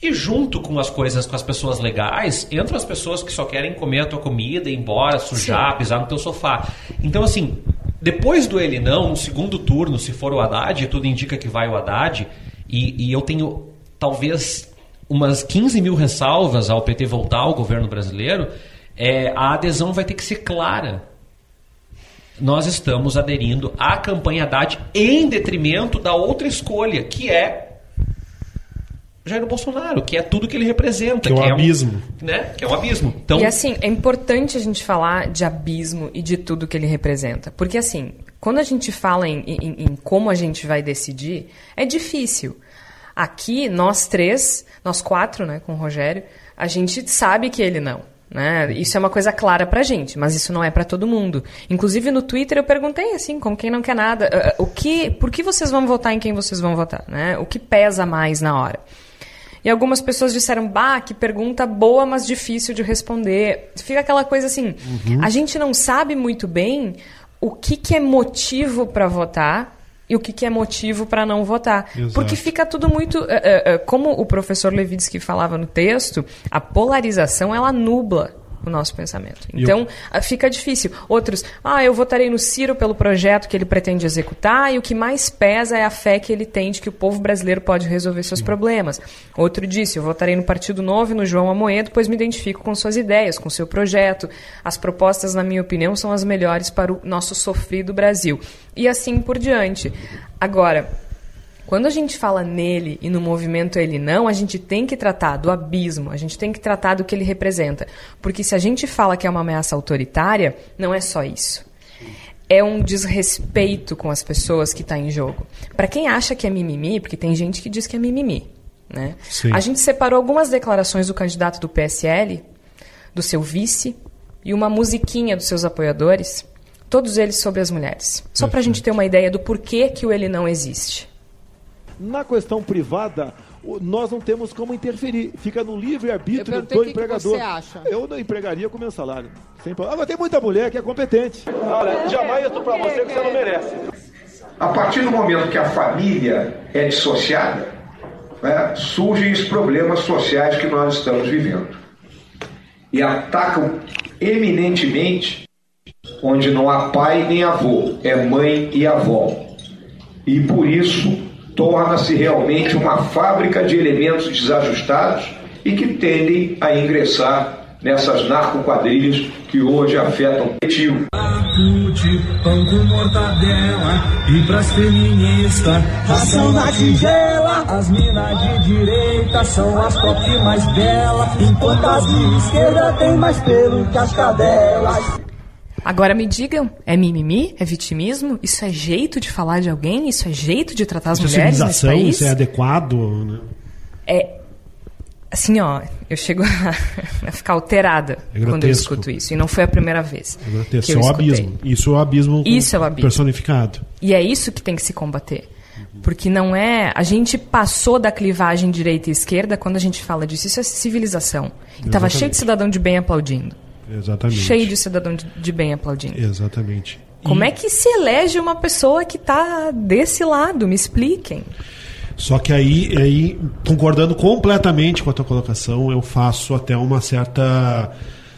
D: E junto com as coisas, com as pessoas legais, entram as pessoas que só querem comer a tua comida, ir embora, sujar, Sim. pisar no teu sofá. Então, assim, depois do ele não, no segundo turno, se for o Haddad, tudo indica que vai o Haddad, e, e eu tenho talvez umas 15 mil ressalvas ao PT voltar ao governo brasileiro, é, a adesão vai ter que ser clara. Nós estamos aderindo à campanha Haddad em detrimento da outra escolha, que é Jair Bolsonaro, que é tudo que ele representa.
C: Que é
D: um
C: que abismo.
D: É um, né? Que é um abismo. Então...
B: E assim, é importante a gente falar de abismo e de tudo que ele representa. Porque assim, quando a gente fala em, em, em como a gente vai decidir, é difícil. Aqui, nós três, nós quatro, né, com o Rogério, a gente sabe que ele não. Né? Isso é uma coisa clara pra gente, mas isso não é para todo mundo. Inclusive no Twitter eu perguntei assim, como quem não quer nada, ah, o que, por que vocês vão votar em quem vocês vão votar, né? O que pesa mais na hora? E algumas pessoas disseram, bah, que pergunta boa, mas difícil de responder. Fica aquela coisa assim, uhum. a gente não sabe muito bem o que, que é motivo para votar e o que, que é motivo para não votar. Exato. Porque fica tudo muito. Uh, uh, uh, como o professor Levitsky falava no texto, a polarização ela nubla o nosso pensamento. Então, eu... fica difícil. Outros, ah, eu votarei no Ciro pelo projeto que ele pretende executar e o que mais pesa é a fé que ele tem de que o povo brasileiro pode resolver seus problemas. Outro disse, eu votarei no Partido Novo e no João Amoedo, pois me identifico com suas ideias, com seu projeto. As propostas, na minha opinião, são as melhores para o nosso sofrido Brasil. E assim por diante. Agora, quando a gente fala nele e no movimento ele não, a gente tem que tratar do abismo, a gente tem que tratar do que ele representa. Porque se a gente fala que é uma ameaça autoritária, não é só isso. É um desrespeito com as pessoas que está em jogo. Para quem acha que é mimimi, porque tem gente que diz que é mimimi, né? A gente separou algumas declarações do candidato do PSL, do seu vice, e uma musiquinha dos seus apoiadores, todos eles sobre as mulheres. Só para a gente ter uma ideia do porquê que o ele não existe.
I: Na questão privada, nós não temos como interferir. Fica no livre-arbítrio do empregador. Eu não empregaria com meu salário. Sem Agora tem muita mulher que é competente. Olha, jamais isso para você que você não merece.
J: A partir do momento que a família é dissociada, né, surgem os problemas sociais que nós estamos vivendo. E atacam eminentemente onde não há pai nem avô, é mãe e avó. E por isso torna-se realmente uma fábrica de elementos desajustados e que tendem a ingressar nessas narcoquadrilhas que hoje afetam o coletivo. pão com mortadela e pras feministas, ração na tigela. As minas de direita são as top mais belas, enquanto as de esquerda tem mais pelo que as cadelas.
B: Agora me digam, é mimimi? É vitimismo? Isso é jeito de falar de alguém? Isso é jeito de tratar as isso mulheres é nesse país?
C: Isso é adequado? Né?
B: É assim, ó, eu chego a, [LAUGHS] a ficar alterada é quando eu escuto isso. E não foi a primeira vez.
C: É grotesco. Que eu é o abismo. Isso é o abismo,
B: isso é o abismo
C: personificado.
B: E é isso que tem que se combater. Porque não é. A gente passou da clivagem direita e esquerda quando a gente fala disso. Isso é civilização. E estava cheio de cidadão de bem aplaudindo.
C: Exatamente.
B: Cheio de cidadão de, de bem aplaudindo.
C: Exatamente.
B: Como e... é que se elege uma pessoa que está desse lado? Me expliquem.
C: Só que aí, aí, concordando completamente com a tua colocação, eu faço até uma certa.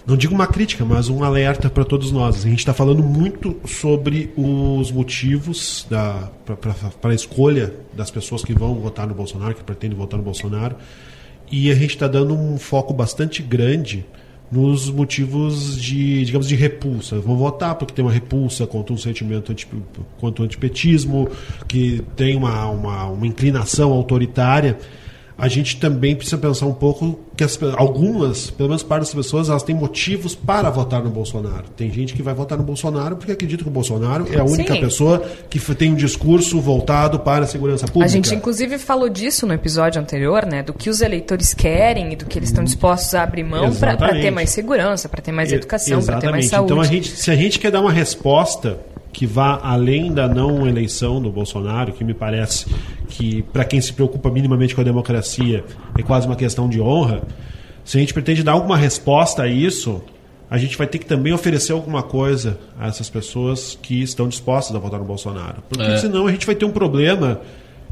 C: Não digo uma crítica, mas um alerta para todos nós. A gente está falando muito sobre os motivos para a escolha das pessoas que vão votar no Bolsonaro, que pretendem votar no Bolsonaro. E a gente está dando um foco bastante grande nos motivos de, digamos, de repulsa. Vão votar porque tem uma repulsa contra um sentimento anti, contra o antipetismo, que tem uma, uma, uma inclinação autoritária a gente também precisa pensar um pouco que as, algumas, pelo menos parte das pessoas, elas têm motivos para votar no Bolsonaro. Tem gente que vai votar no Bolsonaro porque acredita que o Bolsonaro é a única Sim. pessoa que tem um discurso voltado para a segurança pública.
B: A gente, inclusive, falou disso no episódio anterior, né? Do que os eleitores querem e do que eles estão dispostos a abrir mão para ter mais segurança, para ter mais educação, para ter mais saúde.
C: Então, a gente, se a gente quer dar uma resposta que vá além da não eleição do Bolsonaro, que me parece que, para quem se preocupa minimamente com a democracia, é quase uma questão de honra. Se a gente pretende dar alguma resposta a isso, a gente vai ter que também oferecer alguma coisa a essas pessoas que estão dispostas a votar no Bolsonaro. Porque é. senão a gente vai ter um problema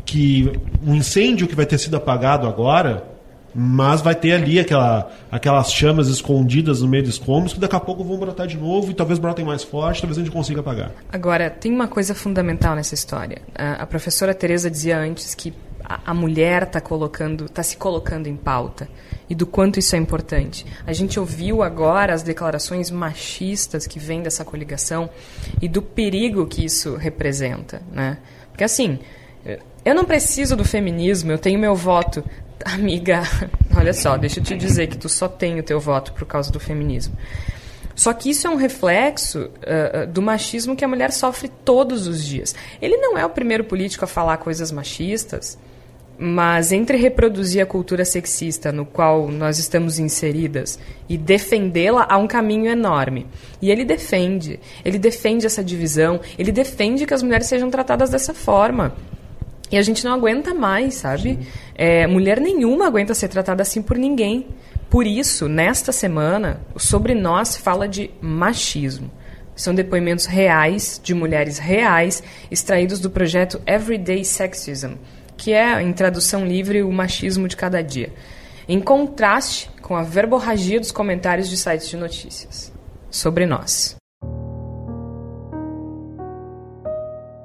C: que um incêndio que vai ter sido apagado agora mas vai ter ali aquela, aquelas chamas escondidas no meio dos escombros que daqui a pouco vão brotar de novo e talvez brotem mais forte, talvez a gente consiga apagar.
B: Agora, tem uma coisa fundamental nessa história. A, professora Tereza dizia antes que a, a mulher está colocando, está se colocando em pauta e do quanto isso é importante. A gente ouviu agora as declarações machistas que vêm dessa coligação e do perigo que isso representa, né? Porque assim, eu não preciso do feminismo, eu tenho meu voto. Amiga, [LAUGHS] olha só, deixa eu te dizer que tu só tem o teu voto por causa do feminismo. Só que isso é um reflexo uh, do machismo que a mulher sofre todos os dias. Ele não é o primeiro político a falar coisas machistas, mas entre reproduzir a cultura sexista no qual nós estamos inseridas e defendê-la, há um caminho enorme. E ele defende. Ele defende essa divisão, ele defende que as mulheres sejam tratadas dessa forma. E a gente não aguenta mais, sabe? É, mulher nenhuma aguenta ser tratada assim por ninguém. Por isso, nesta semana, o Sobre Nós fala de machismo. São depoimentos reais, de mulheres reais, extraídos do projeto Everyday Sexism, que é, em tradução livre, o machismo de cada dia. Em contraste com a verborragia dos comentários de sites de notícias. Sobre nós.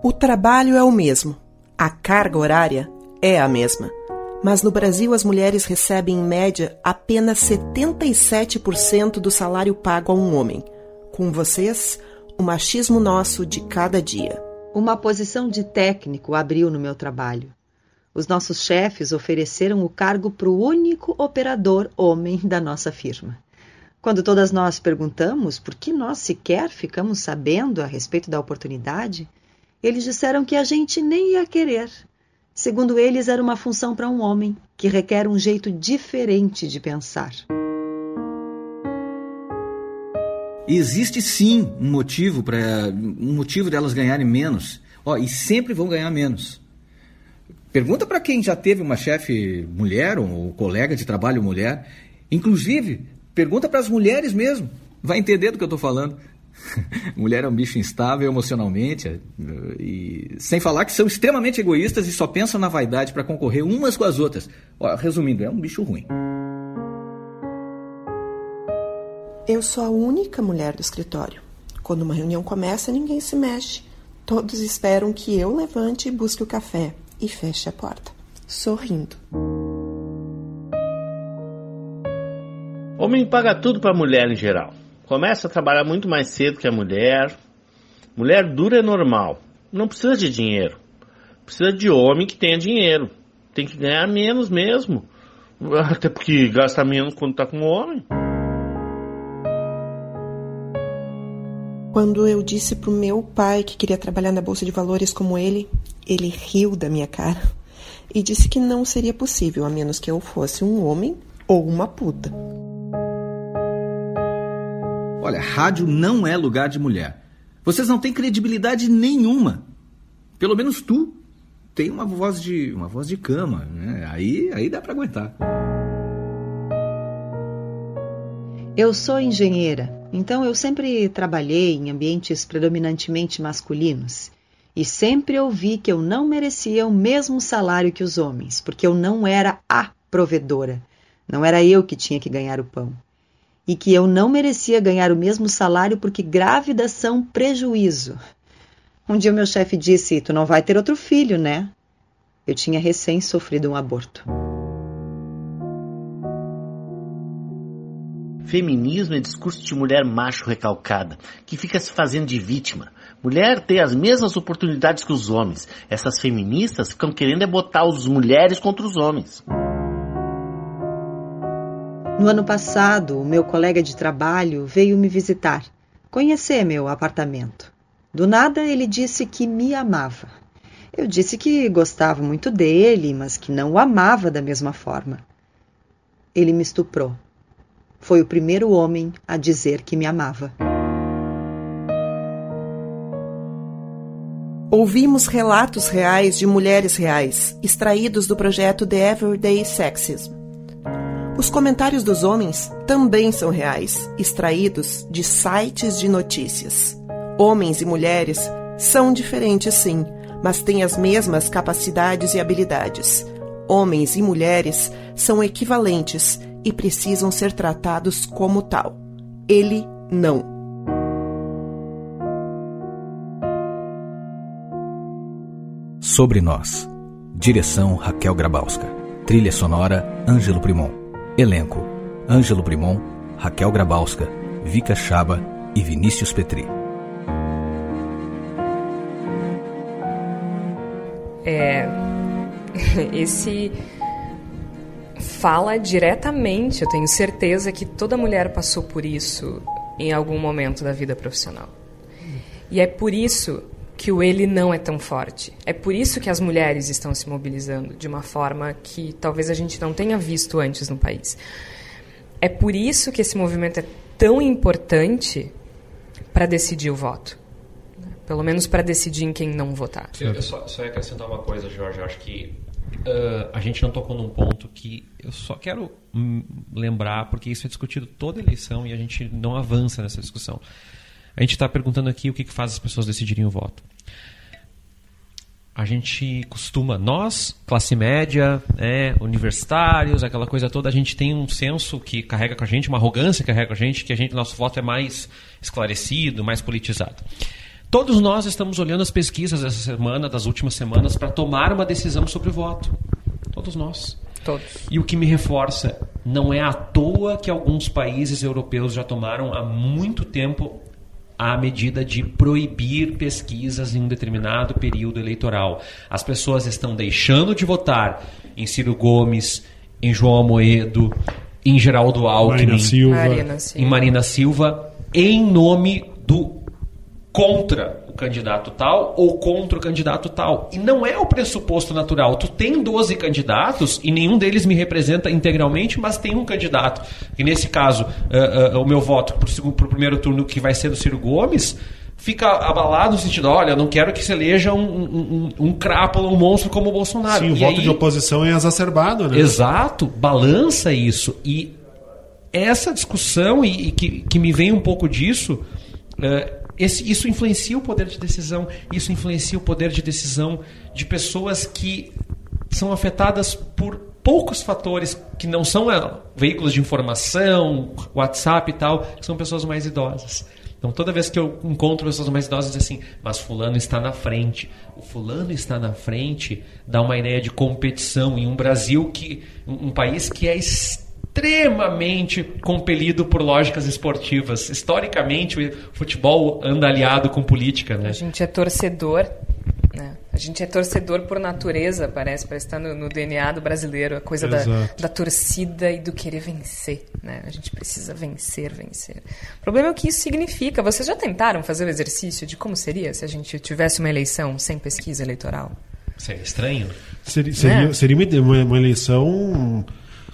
K: O trabalho é o mesmo a carga horária é a mesma. Mas no Brasil as mulheres recebem em média apenas 77% do salário pago a um homem. Com vocês, o machismo nosso de cada dia.
L: Uma posição de técnico abriu no meu trabalho. Os nossos chefes ofereceram o cargo para o único operador homem da nossa firma. Quando todas nós perguntamos por que nós sequer ficamos sabendo a respeito da oportunidade, eles disseram que a gente nem ia querer. Segundo eles, era uma função para um homem, que requer um jeito diferente de pensar.
M: Existe sim um motivo para um motivo delas ganharem menos. Ó, e sempre vão ganhar menos. Pergunta para quem já teve uma chefe mulher ou colega de trabalho mulher. Inclusive, pergunta para as mulheres mesmo. Vai entender do que eu estou falando. [LAUGHS] Mulher é um bicho instável emocionalmente, eh, e sem falar que são extremamente egoístas e só pensam na vaidade para concorrer umas com as outras. Ó, resumindo, é um bicho ruim.
K: Eu sou a única mulher do escritório. Quando uma reunião começa, ninguém se mexe. Todos esperam que eu levante e busque o café e feche a porta, sorrindo.
N: Homem paga tudo para mulher em geral começa a trabalhar muito mais cedo que a mulher. Mulher dura é normal, não precisa de dinheiro. Precisa de homem que tenha dinheiro. Tem que ganhar menos mesmo. [LAUGHS] Até porque gasta menos quando tá com homem.
K: Quando eu disse pro meu pai que queria trabalhar na bolsa de valores como ele, ele riu da minha cara e disse que não seria possível a menos que eu fosse um homem ou uma puta.
M: Olha, rádio não é lugar de mulher. Vocês não têm credibilidade nenhuma. Pelo menos tu tem uma voz de uma voz de cama, né? Aí, aí dá para aguentar.
L: Eu sou engenheira, então eu sempre trabalhei em ambientes predominantemente masculinos e sempre ouvi que eu não merecia o mesmo salário que os homens, porque eu não era a provedora. Não era eu que tinha que ganhar o pão e que eu não merecia ganhar o mesmo salário porque grávidas são prejuízo. Um dia meu chefe disse: Tu não vai ter outro filho, né? Eu tinha recém sofrido um aborto.
N: Feminismo é discurso de mulher macho recalcada, que fica se fazendo de vítima. Mulher tem as mesmas oportunidades que os homens. Essas feministas ficam querendo é botar as mulheres contra os homens.
L: No ano passado, o meu colega de trabalho veio me visitar, conhecer meu apartamento. Do nada, ele disse que me amava. Eu disse que gostava muito dele, mas que não o amava da mesma forma. Ele me estuprou. Foi o primeiro homem a dizer que me amava.
K: Ouvimos relatos reais de mulheres reais, extraídos do projeto The Everyday Sexism. Os comentários dos homens também são reais, extraídos de sites de notícias. Homens e mulheres são diferentes, sim, mas têm as mesmas capacidades e habilidades. Homens e mulheres são equivalentes e precisam ser tratados como tal. Ele não.
O: Sobre Nós. Direção Raquel Grabowska. Trilha sonora Ângelo Primon. Elenco: Ângelo Primon, Raquel Grabowska, Vika Chaba e Vinícius Petri.
B: É, [LAUGHS] esse fala diretamente, eu tenho certeza que toda mulher passou por isso em algum momento da vida profissional. E é por isso que o ele não é tão forte. É por isso que as mulheres estão se mobilizando de uma forma que talvez a gente não tenha visto antes no país. É por isso que esse movimento é tão importante para decidir o voto. Pelo menos para decidir em quem não votar.
D: Eu, eu só, só ia acrescentar uma coisa, Jorge. Eu acho que uh, a gente não tocou num ponto que eu só quero hum, lembrar, porque isso é discutido toda eleição e a gente não avança nessa discussão. A gente está perguntando aqui o que, que faz as pessoas decidirem o voto. A gente costuma, nós, classe média, né, universitários, aquela coisa toda, a gente tem um senso que carrega com a gente, uma arrogância que carrega com a gente, que a gente, nosso voto é mais esclarecido, mais politizado. Todos nós estamos olhando as pesquisas dessa semana, das últimas semanas, para tomar uma decisão sobre o voto. Todos nós.
B: Todos.
D: E o que me reforça, não é à toa que alguns países europeus já tomaram há muito tempo a medida de proibir pesquisas em um determinado período eleitoral. As pessoas estão deixando de votar em Ciro Gomes, em João Amoedo, em Geraldo Alckmin,
C: Marina Silva.
B: Marina Silva.
D: em Marina Silva, em nome do contra candidato tal ou contra o candidato tal. E não é o pressuposto natural. Tu tem 12 candidatos e nenhum deles me representa integralmente, mas tem um candidato. E nesse caso, uh, uh, o meu voto para o primeiro turno, que vai ser do Ciro Gomes, fica abalado no sentido, olha, não quero que se eleja um, um, um, um crápula, um monstro como o Bolsonaro.
C: Sim, o
D: E
C: voto
D: aí-
C: de oposição é exacerbado, né?
D: Exato, balança isso. E essa discussão, e, e que, que me vem um pouco disso, eh, esse- isso influencia o poder de decisão, isso influencia o poder de decisão de pessoas que são afetadas por poucos fatores que não são eh, veículos de informação, WhatsApp e tal, que são pessoas mais idosas. Então, toda vez que eu encontro pessoas mais idosas, diz assim, mas fulano está na frente. O fulano está na frente dá uma ideia de competição em um Brasil que um um país que é extremamente compelido por lógicas esportivas. Historicamente, o futebol anda aliado com política, né?
B: A gente é torcedor, né? A gente é torcedor por natureza, parece, parece estar no, no DNA do brasileiro, a coisa da, da torcida e do querer vencer, né? A gente precisa vencer, vencer. O problema é o que isso significa. Vocês já tentaram fazer o exercício de como seria se a gente tivesse uma eleição sem pesquisa eleitoral?
D: Seria estranho.
C: Seria, seria,
B: Né?
C: seria uma, uma eleição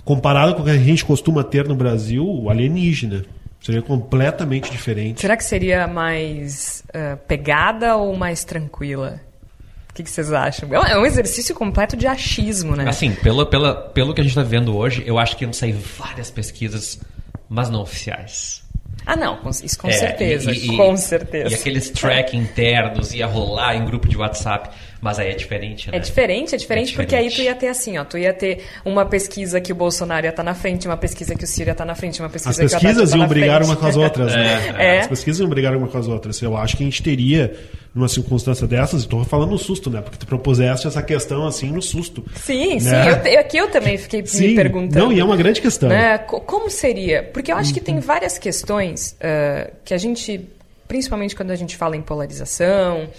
C: comparada com o que a gente costuma ter no Brasil, alienígena. Seria completamente diferente.
B: Será que seria mais ah, pegada ou mais tranquila? O que, que vocês acham? É um- É um exercício completo de achismo, né?
D: Assim, pelo, pela, pelo que a gente está vendo hoje, eu acho que iam sair várias pesquisas, mas não oficiais.
B: Ah, não, isso com
D: É,
B: certeza,
D: e- e-
B: com certeza.
D: E aqueles track internos ia rolar em grupo de WhatsApp, mas aí é diferente, né?
B: É diferente, é diferente,
D: É
B: porque aí tu
D: diferente.
B: ia ter assim, ó, tu ia ter uma pesquisa que o Bolsonaro ia estar na frente, uma pesquisa que o Ciro ia estar na frente, uma pesquisa
C: As
B: que o Haddad
C: pesquisas
B: ia tá
C: iam brigar
B: frente.
C: uma com as outras, né? [LAUGHS]
B: É.
C: As pesquisas iam brigar uma com as outras. Eu acho que a gente teria, numa circunstância dessas, estou falando no susto, né? Porque tu propuseste essa questão assim no susto.
B: Sim, sim,
C: Né?
B: eu, te- aqui eu também fiquei me
C: Sim,
B: perguntando.
C: não, e é uma grande questão.
B: né, co- como seria? Porque eu acho que tem várias questões ah, que a gente, principalmente quando a gente fala em polarização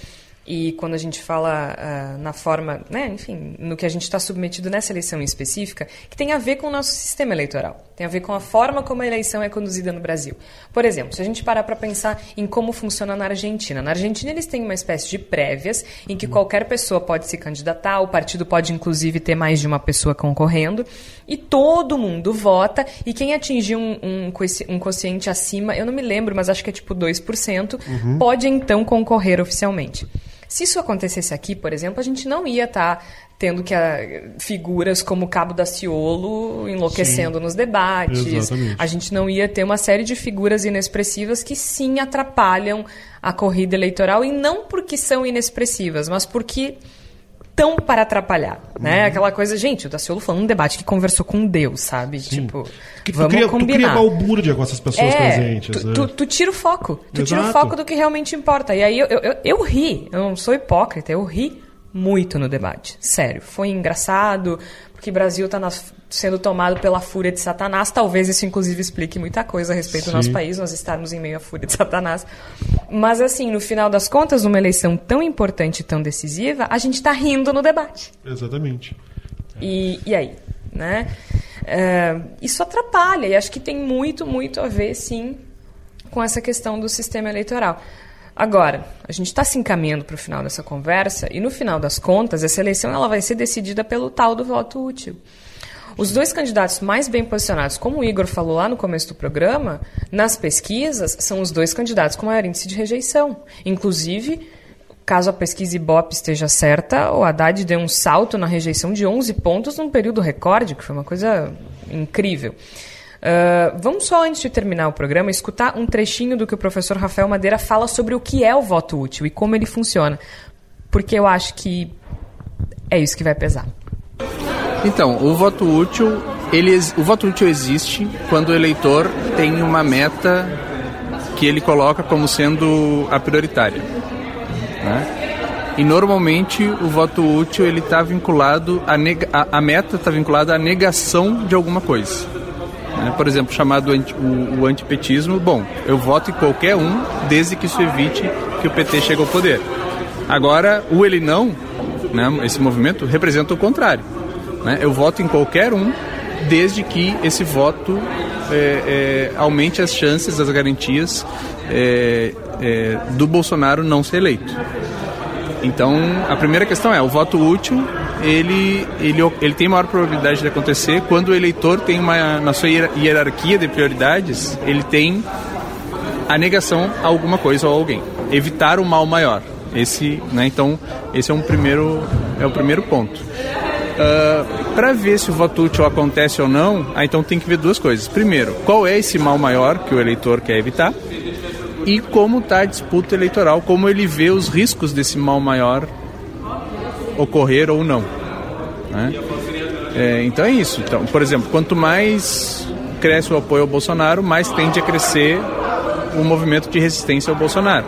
B: e quando a gente fala ah, na forma, né, enfim, no que a gente está submetido nessa eleição em específica, que tem a ver com o nosso sistema eleitoral, tem a ver com a forma como a eleição é conduzida no Brasil. Por exemplo, se a gente parar para pensar em como funciona na Argentina, na Argentina eles têm uma espécie de prévias em que qualquer pessoa pode se candidatar, o partido pode inclusive ter mais de uma pessoa concorrendo, e todo mundo vota, e quem atingir um, um, um quociente acima, eu não me lembro, mas acho que é tipo 2%,
P: Uhum.
B: pode então concorrer oficialmente. Se isso acontecesse aqui, por exemplo, a gente não ia estar tá tendo que a, figuras como Cabo da Ciolo enlouquecendo sim, nos debates. Exatamente. A gente não ia ter uma série de figuras inexpressivas que sim atrapalham a corrida eleitoral e não porque são inexpressivas, mas porque tão para atrapalhar, né? Uhum. Aquela coisa, gente, o Daciolo falou num debate que conversou com Deus, sabe? Sim. Tipo,
C: que
B: vamos
C: cria,
B: combinar.
C: Tu cria balbúrdia com essas pessoas
B: é,
C: presentes,
B: tu,
C: né?
B: tu, tu, tira o foco. Tu
C: Exato.
B: tira o foco do que realmente importa. E aí eu, eu, eu, eu ri, eu não sou hipócrita, eu ri muito no debate. Sério, foi engraçado, porque o Brasil está sendo tomado pela fúria de Satanás. Talvez isso, inclusive, explique muita coisa a respeito Sim. do nosso país, nós estarmos em meio à fúria de Satanás. Mas, assim, no final das contas, numa eleição tão importante e tão decisiva, a gente está rindo no debate.
C: Exatamente.
B: E, e aí? Né? É, isso atrapalha, e acho que tem muito, muito a ver, sim, com essa questão do sistema eleitoral. Agora, a gente está se encaminhando para o final dessa conversa e, no final das contas, essa eleição ela vai ser decidida pelo tal do voto útil. Os dois candidatos mais bem posicionados, como o Igor falou lá no começo do programa, nas pesquisas, são os dois candidatos com maior índice de rejeição. Inclusive, caso a pesquisa Ibope esteja certa, o Haddad deu um salto na rejeição de 11 pontos num período recorde, que foi uma coisa incrível. Uh, vamos só, antes de terminar o programa, escutar um trechinho do que o professor Rafael Madeira fala sobre o que é o voto útil e como ele funciona. Porque eu acho que é isso que vai pesar.
E: Então, o voto útil, ele, o voto útil existe quando o eleitor tem uma meta que ele coloca como sendo a prioritária. Né? E normalmente o voto útil ele está vinculado a, a, a meta está vinculada à negação de alguma coisa. Né? Por exemplo, chamado anti, o, o antipetismo, bom, eu voto em qualquer um desde que isso evite que o PT chegue ao poder. Agora, o ele não, né, esse movimento, representa o contrário. Né? Eu voto em qualquer um desde que esse voto é, é, aumente as chances, as garantias é, é do Bolsonaro não ser eleito. Então, a primeira questão é, o voto útil ele, ele, ele tem maior probabilidade de acontecer quando o eleitor tem uma, na sua hierarquia de prioridades, ele tem a negação a alguma coisa ou alguém. Evitar o mal maior. Esse, né, então, esse é um primeiro, é o primeiro ponto. Uh, ah, para ver se o voto útil acontece ou não, ah, então tem que ver duas coisas. Primeiro, qual é esse mal maior que o eleitor quer evitar? E como está a disputa eleitoral, como ele vê os riscos desse mal maior ocorrer ou não. Né? É, então é isso. Então, por exemplo, quanto mais cresce o apoio ao Bolsonaro, mais tende a crescer o movimento de resistência ao Bolsonaro.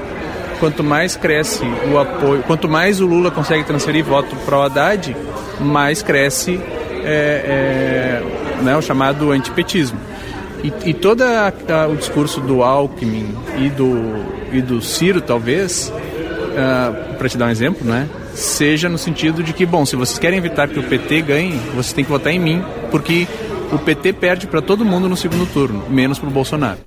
E: Quanto mais cresce o apoio, quanto mais o Lula consegue transferir voto para o Haddad, mais cresce é, é, né, o chamado antipetismo. E, e todo o discurso do Alckmin e do, e do Ciro, talvez, uh, ah, para te dar um exemplo, né? Seja no sentido de que, bom, se vocês querem evitar que o PT ganhe, vocês têm que votar em mim, porque o PT perde para todo mundo no segundo turno, menos para o Bolsonaro.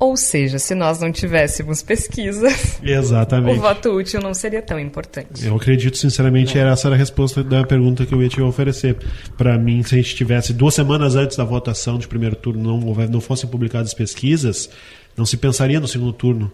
B: Ou seja, se nós não tivéssemos pesquisas,
C: Exatamente. [LAUGHS]
B: o voto útil não seria tão importante.
C: Eu acredito, sinceramente, era essa era a resposta da pergunta que eu ia te oferecer. Para mim, se a gente tivesse duas semanas antes da votação de primeiro turno não, não fossem publicadas pesquisas, não se pensaria no segundo turno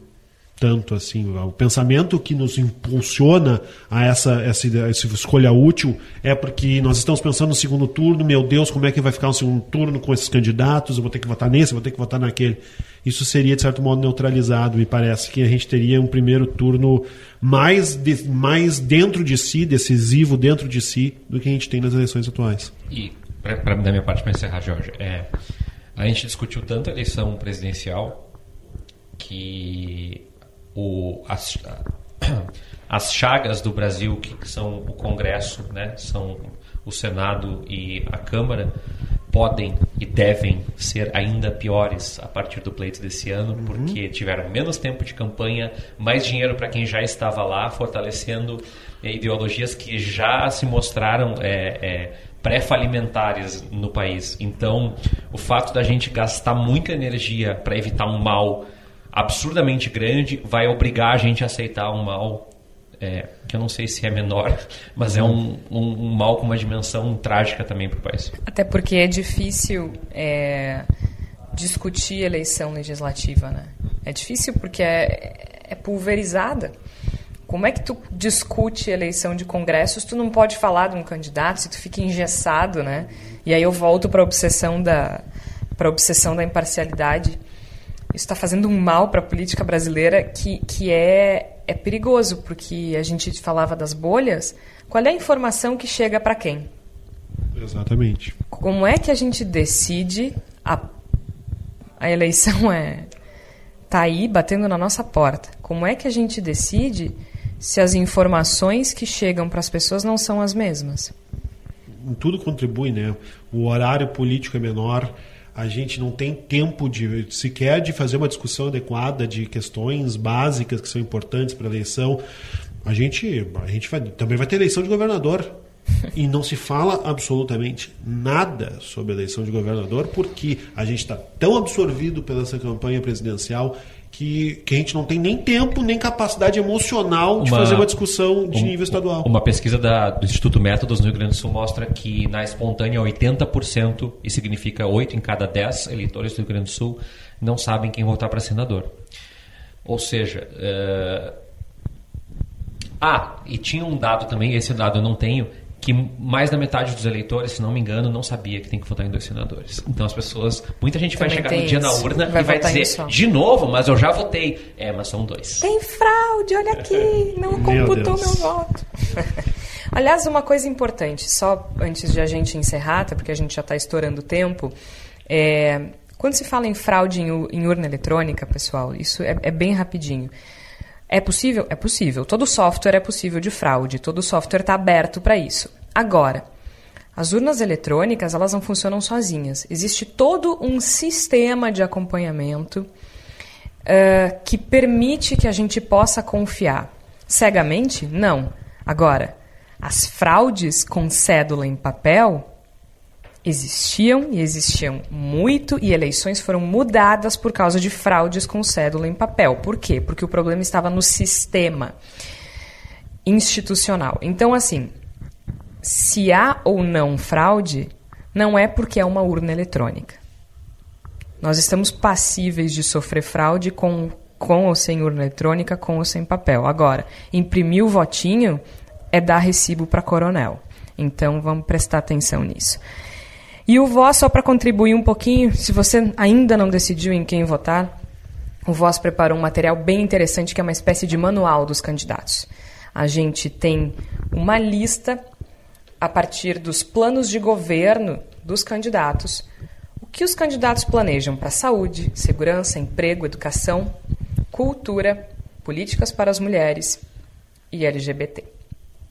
C: tanto assim. O pensamento que nos impulsiona a essa, essa, essa escolha útil é porque nós estamos pensando no segundo turno, meu Deus, como é que vai ficar o segundo turno com esses candidatos? Eu vou ter que votar nesse, vou ter que votar naquele. Isso seria, de certo modo, neutralizado. Me parece que a gente teria um primeiro turno mais, de, mais dentro de si, decisivo dentro de si, do que a gente tem nas eleições atuais.
D: E, para da minha parte, para encerrar, Jorge, é, a gente discutiu tanto a eleição presidencial que o, as, as chagas do Brasil, que são o Congresso, né, são o Senado e a Câmara, podem e devem ser ainda piores a partir do pleito desse ano, uhum. porque tiveram menos tempo de campanha, mais dinheiro para quem já estava lá, fortalecendo é, ideologias que já se mostraram é, é, pré-falimentares no país. Então, o fato da gente gastar muita energia para evitar um mal absurdamente grande vai obrigar a gente a aceitar um mal é, que eu não sei se é menor, [LAUGHS] mas é um, um, um mal com uma dimensão trágica também para o país.
B: Até porque é difícil é, discutir eleição legislativa, né? É difícil porque é, é pulverizada. como é que tu discute eleição de congressos? Tu não pode falar de um candidato se tu fica engessado, né? E aí eu volto para a obsessão da para obsessão da imparcialidade. Isso está fazendo um mal para a política brasileira que, que é, é perigoso, porque a gente falava das bolhas. Qual é a informação que chega para quem?
C: Exatamente.
B: Como é que a gente decide? A, a eleição é tá aí batendo na nossa porta. Como é que a gente decide se as informações que chegam para as pessoas não são as mesmas?
C: Tudo contribui, né? O horário político é menor, a gente não tem tempo de sequer de fazer uma discussão adequada de questões básicas que são importantes para a eleição. A gente, a gente vai, também vai ter eleição de governador [LAUGHS] e não se fala absolutamente nada sobre a eleição de governador porque a gente está tão absorvido pela essa campanha presidencial que, que a gente não tem nem tempo nem capacidade emocional de uma, fazer uma discussão de um, nível estadual.
D: Uma pesquisa da, do Instituto Métodos no Rio Grande do Sul mostra que na espontânea 80%, e significa 8 em cada 10 eleitores do Rio Grande do Sul, não sabem quem votar para senador. Ou seja, uh... ah, e tinha um dado também, esse dado eu não tenho, que mais da metade dos eleitores, se não me engano, não sabia que tem que votar em dois senadores. Então as pessoas, muita gente Também vai chegar no dia isso. na urna vai e vai dizer, de novo, mas eu já votei. É, mas são dois.
B: Tem fraude, olha aqui, [LAUGHS] não computou meu, meu voto. [LAUGHS] Aliás, uma coisa importante, só antes de a gente encerrar, até porque a gente já está estourando o tempo, é, quando se fala em fraude em, em urna eletrônica, pessoal, isso é, é bem rapidinho. É possível? É possível. Todo software é possível de fraude, todo software está aberto para isso. Agora, as urnas eletrônicas elas não funcionam sozinhas. Existe todo um sistema de acompanhamento uh, que permite que a gente possa confiar. Cegamente? Não. Agora, as fraudes com cédula em papel existiam e existiam muito e eleições foram mudadas por causa de fraudes com cédula em papel. Por quê? Porque o problema estava no sistema institucional. Então, assim, se há ou não fraude, não é porque é uma urna eletrônica. Nós estamos passíveis de sofrer fraude com, com ou sem urna eletrônica, com ou sem papel. Agora, imprimir o votinho é dar recibo para coronel. Então, vamos prestar atenção nisso. E o Voz, só para contribuir um pouquinho, se você ainda não decidiu em quem votar, o Voz preparou um material bem interessante que é uma espécie de manual dos candidatos. A gente tem uma lista a partir dos planos de governo dos candidatos, o que os candidatos planejam para saúde, segurança, emprego, educação, cultura, políticas para as mulheres e LGBT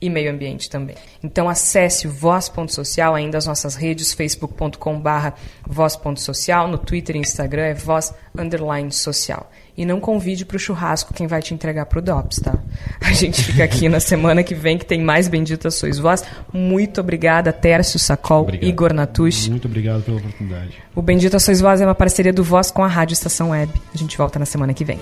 B: e meio ambiente também. Então acesse o voz.social, ainda as nossas redes, facebook.com barra voz.social, no Twitter e Instagram é voz underline social. E não convide para o churrasco quem vai te entregar para o DOPS, tá? [LAUGHS] A gente fica aqui na semana que vem, que tem mais Bendita Sois Voz. Muito obrigada, Tércio Sacol, obrigado. Igor Natush.
C: Muito obrigado pela oportunidade.
B: O Bendita Sois Voz é uma parceria do Voz com a Rádio Estação Web. A gente volta na semana que vem.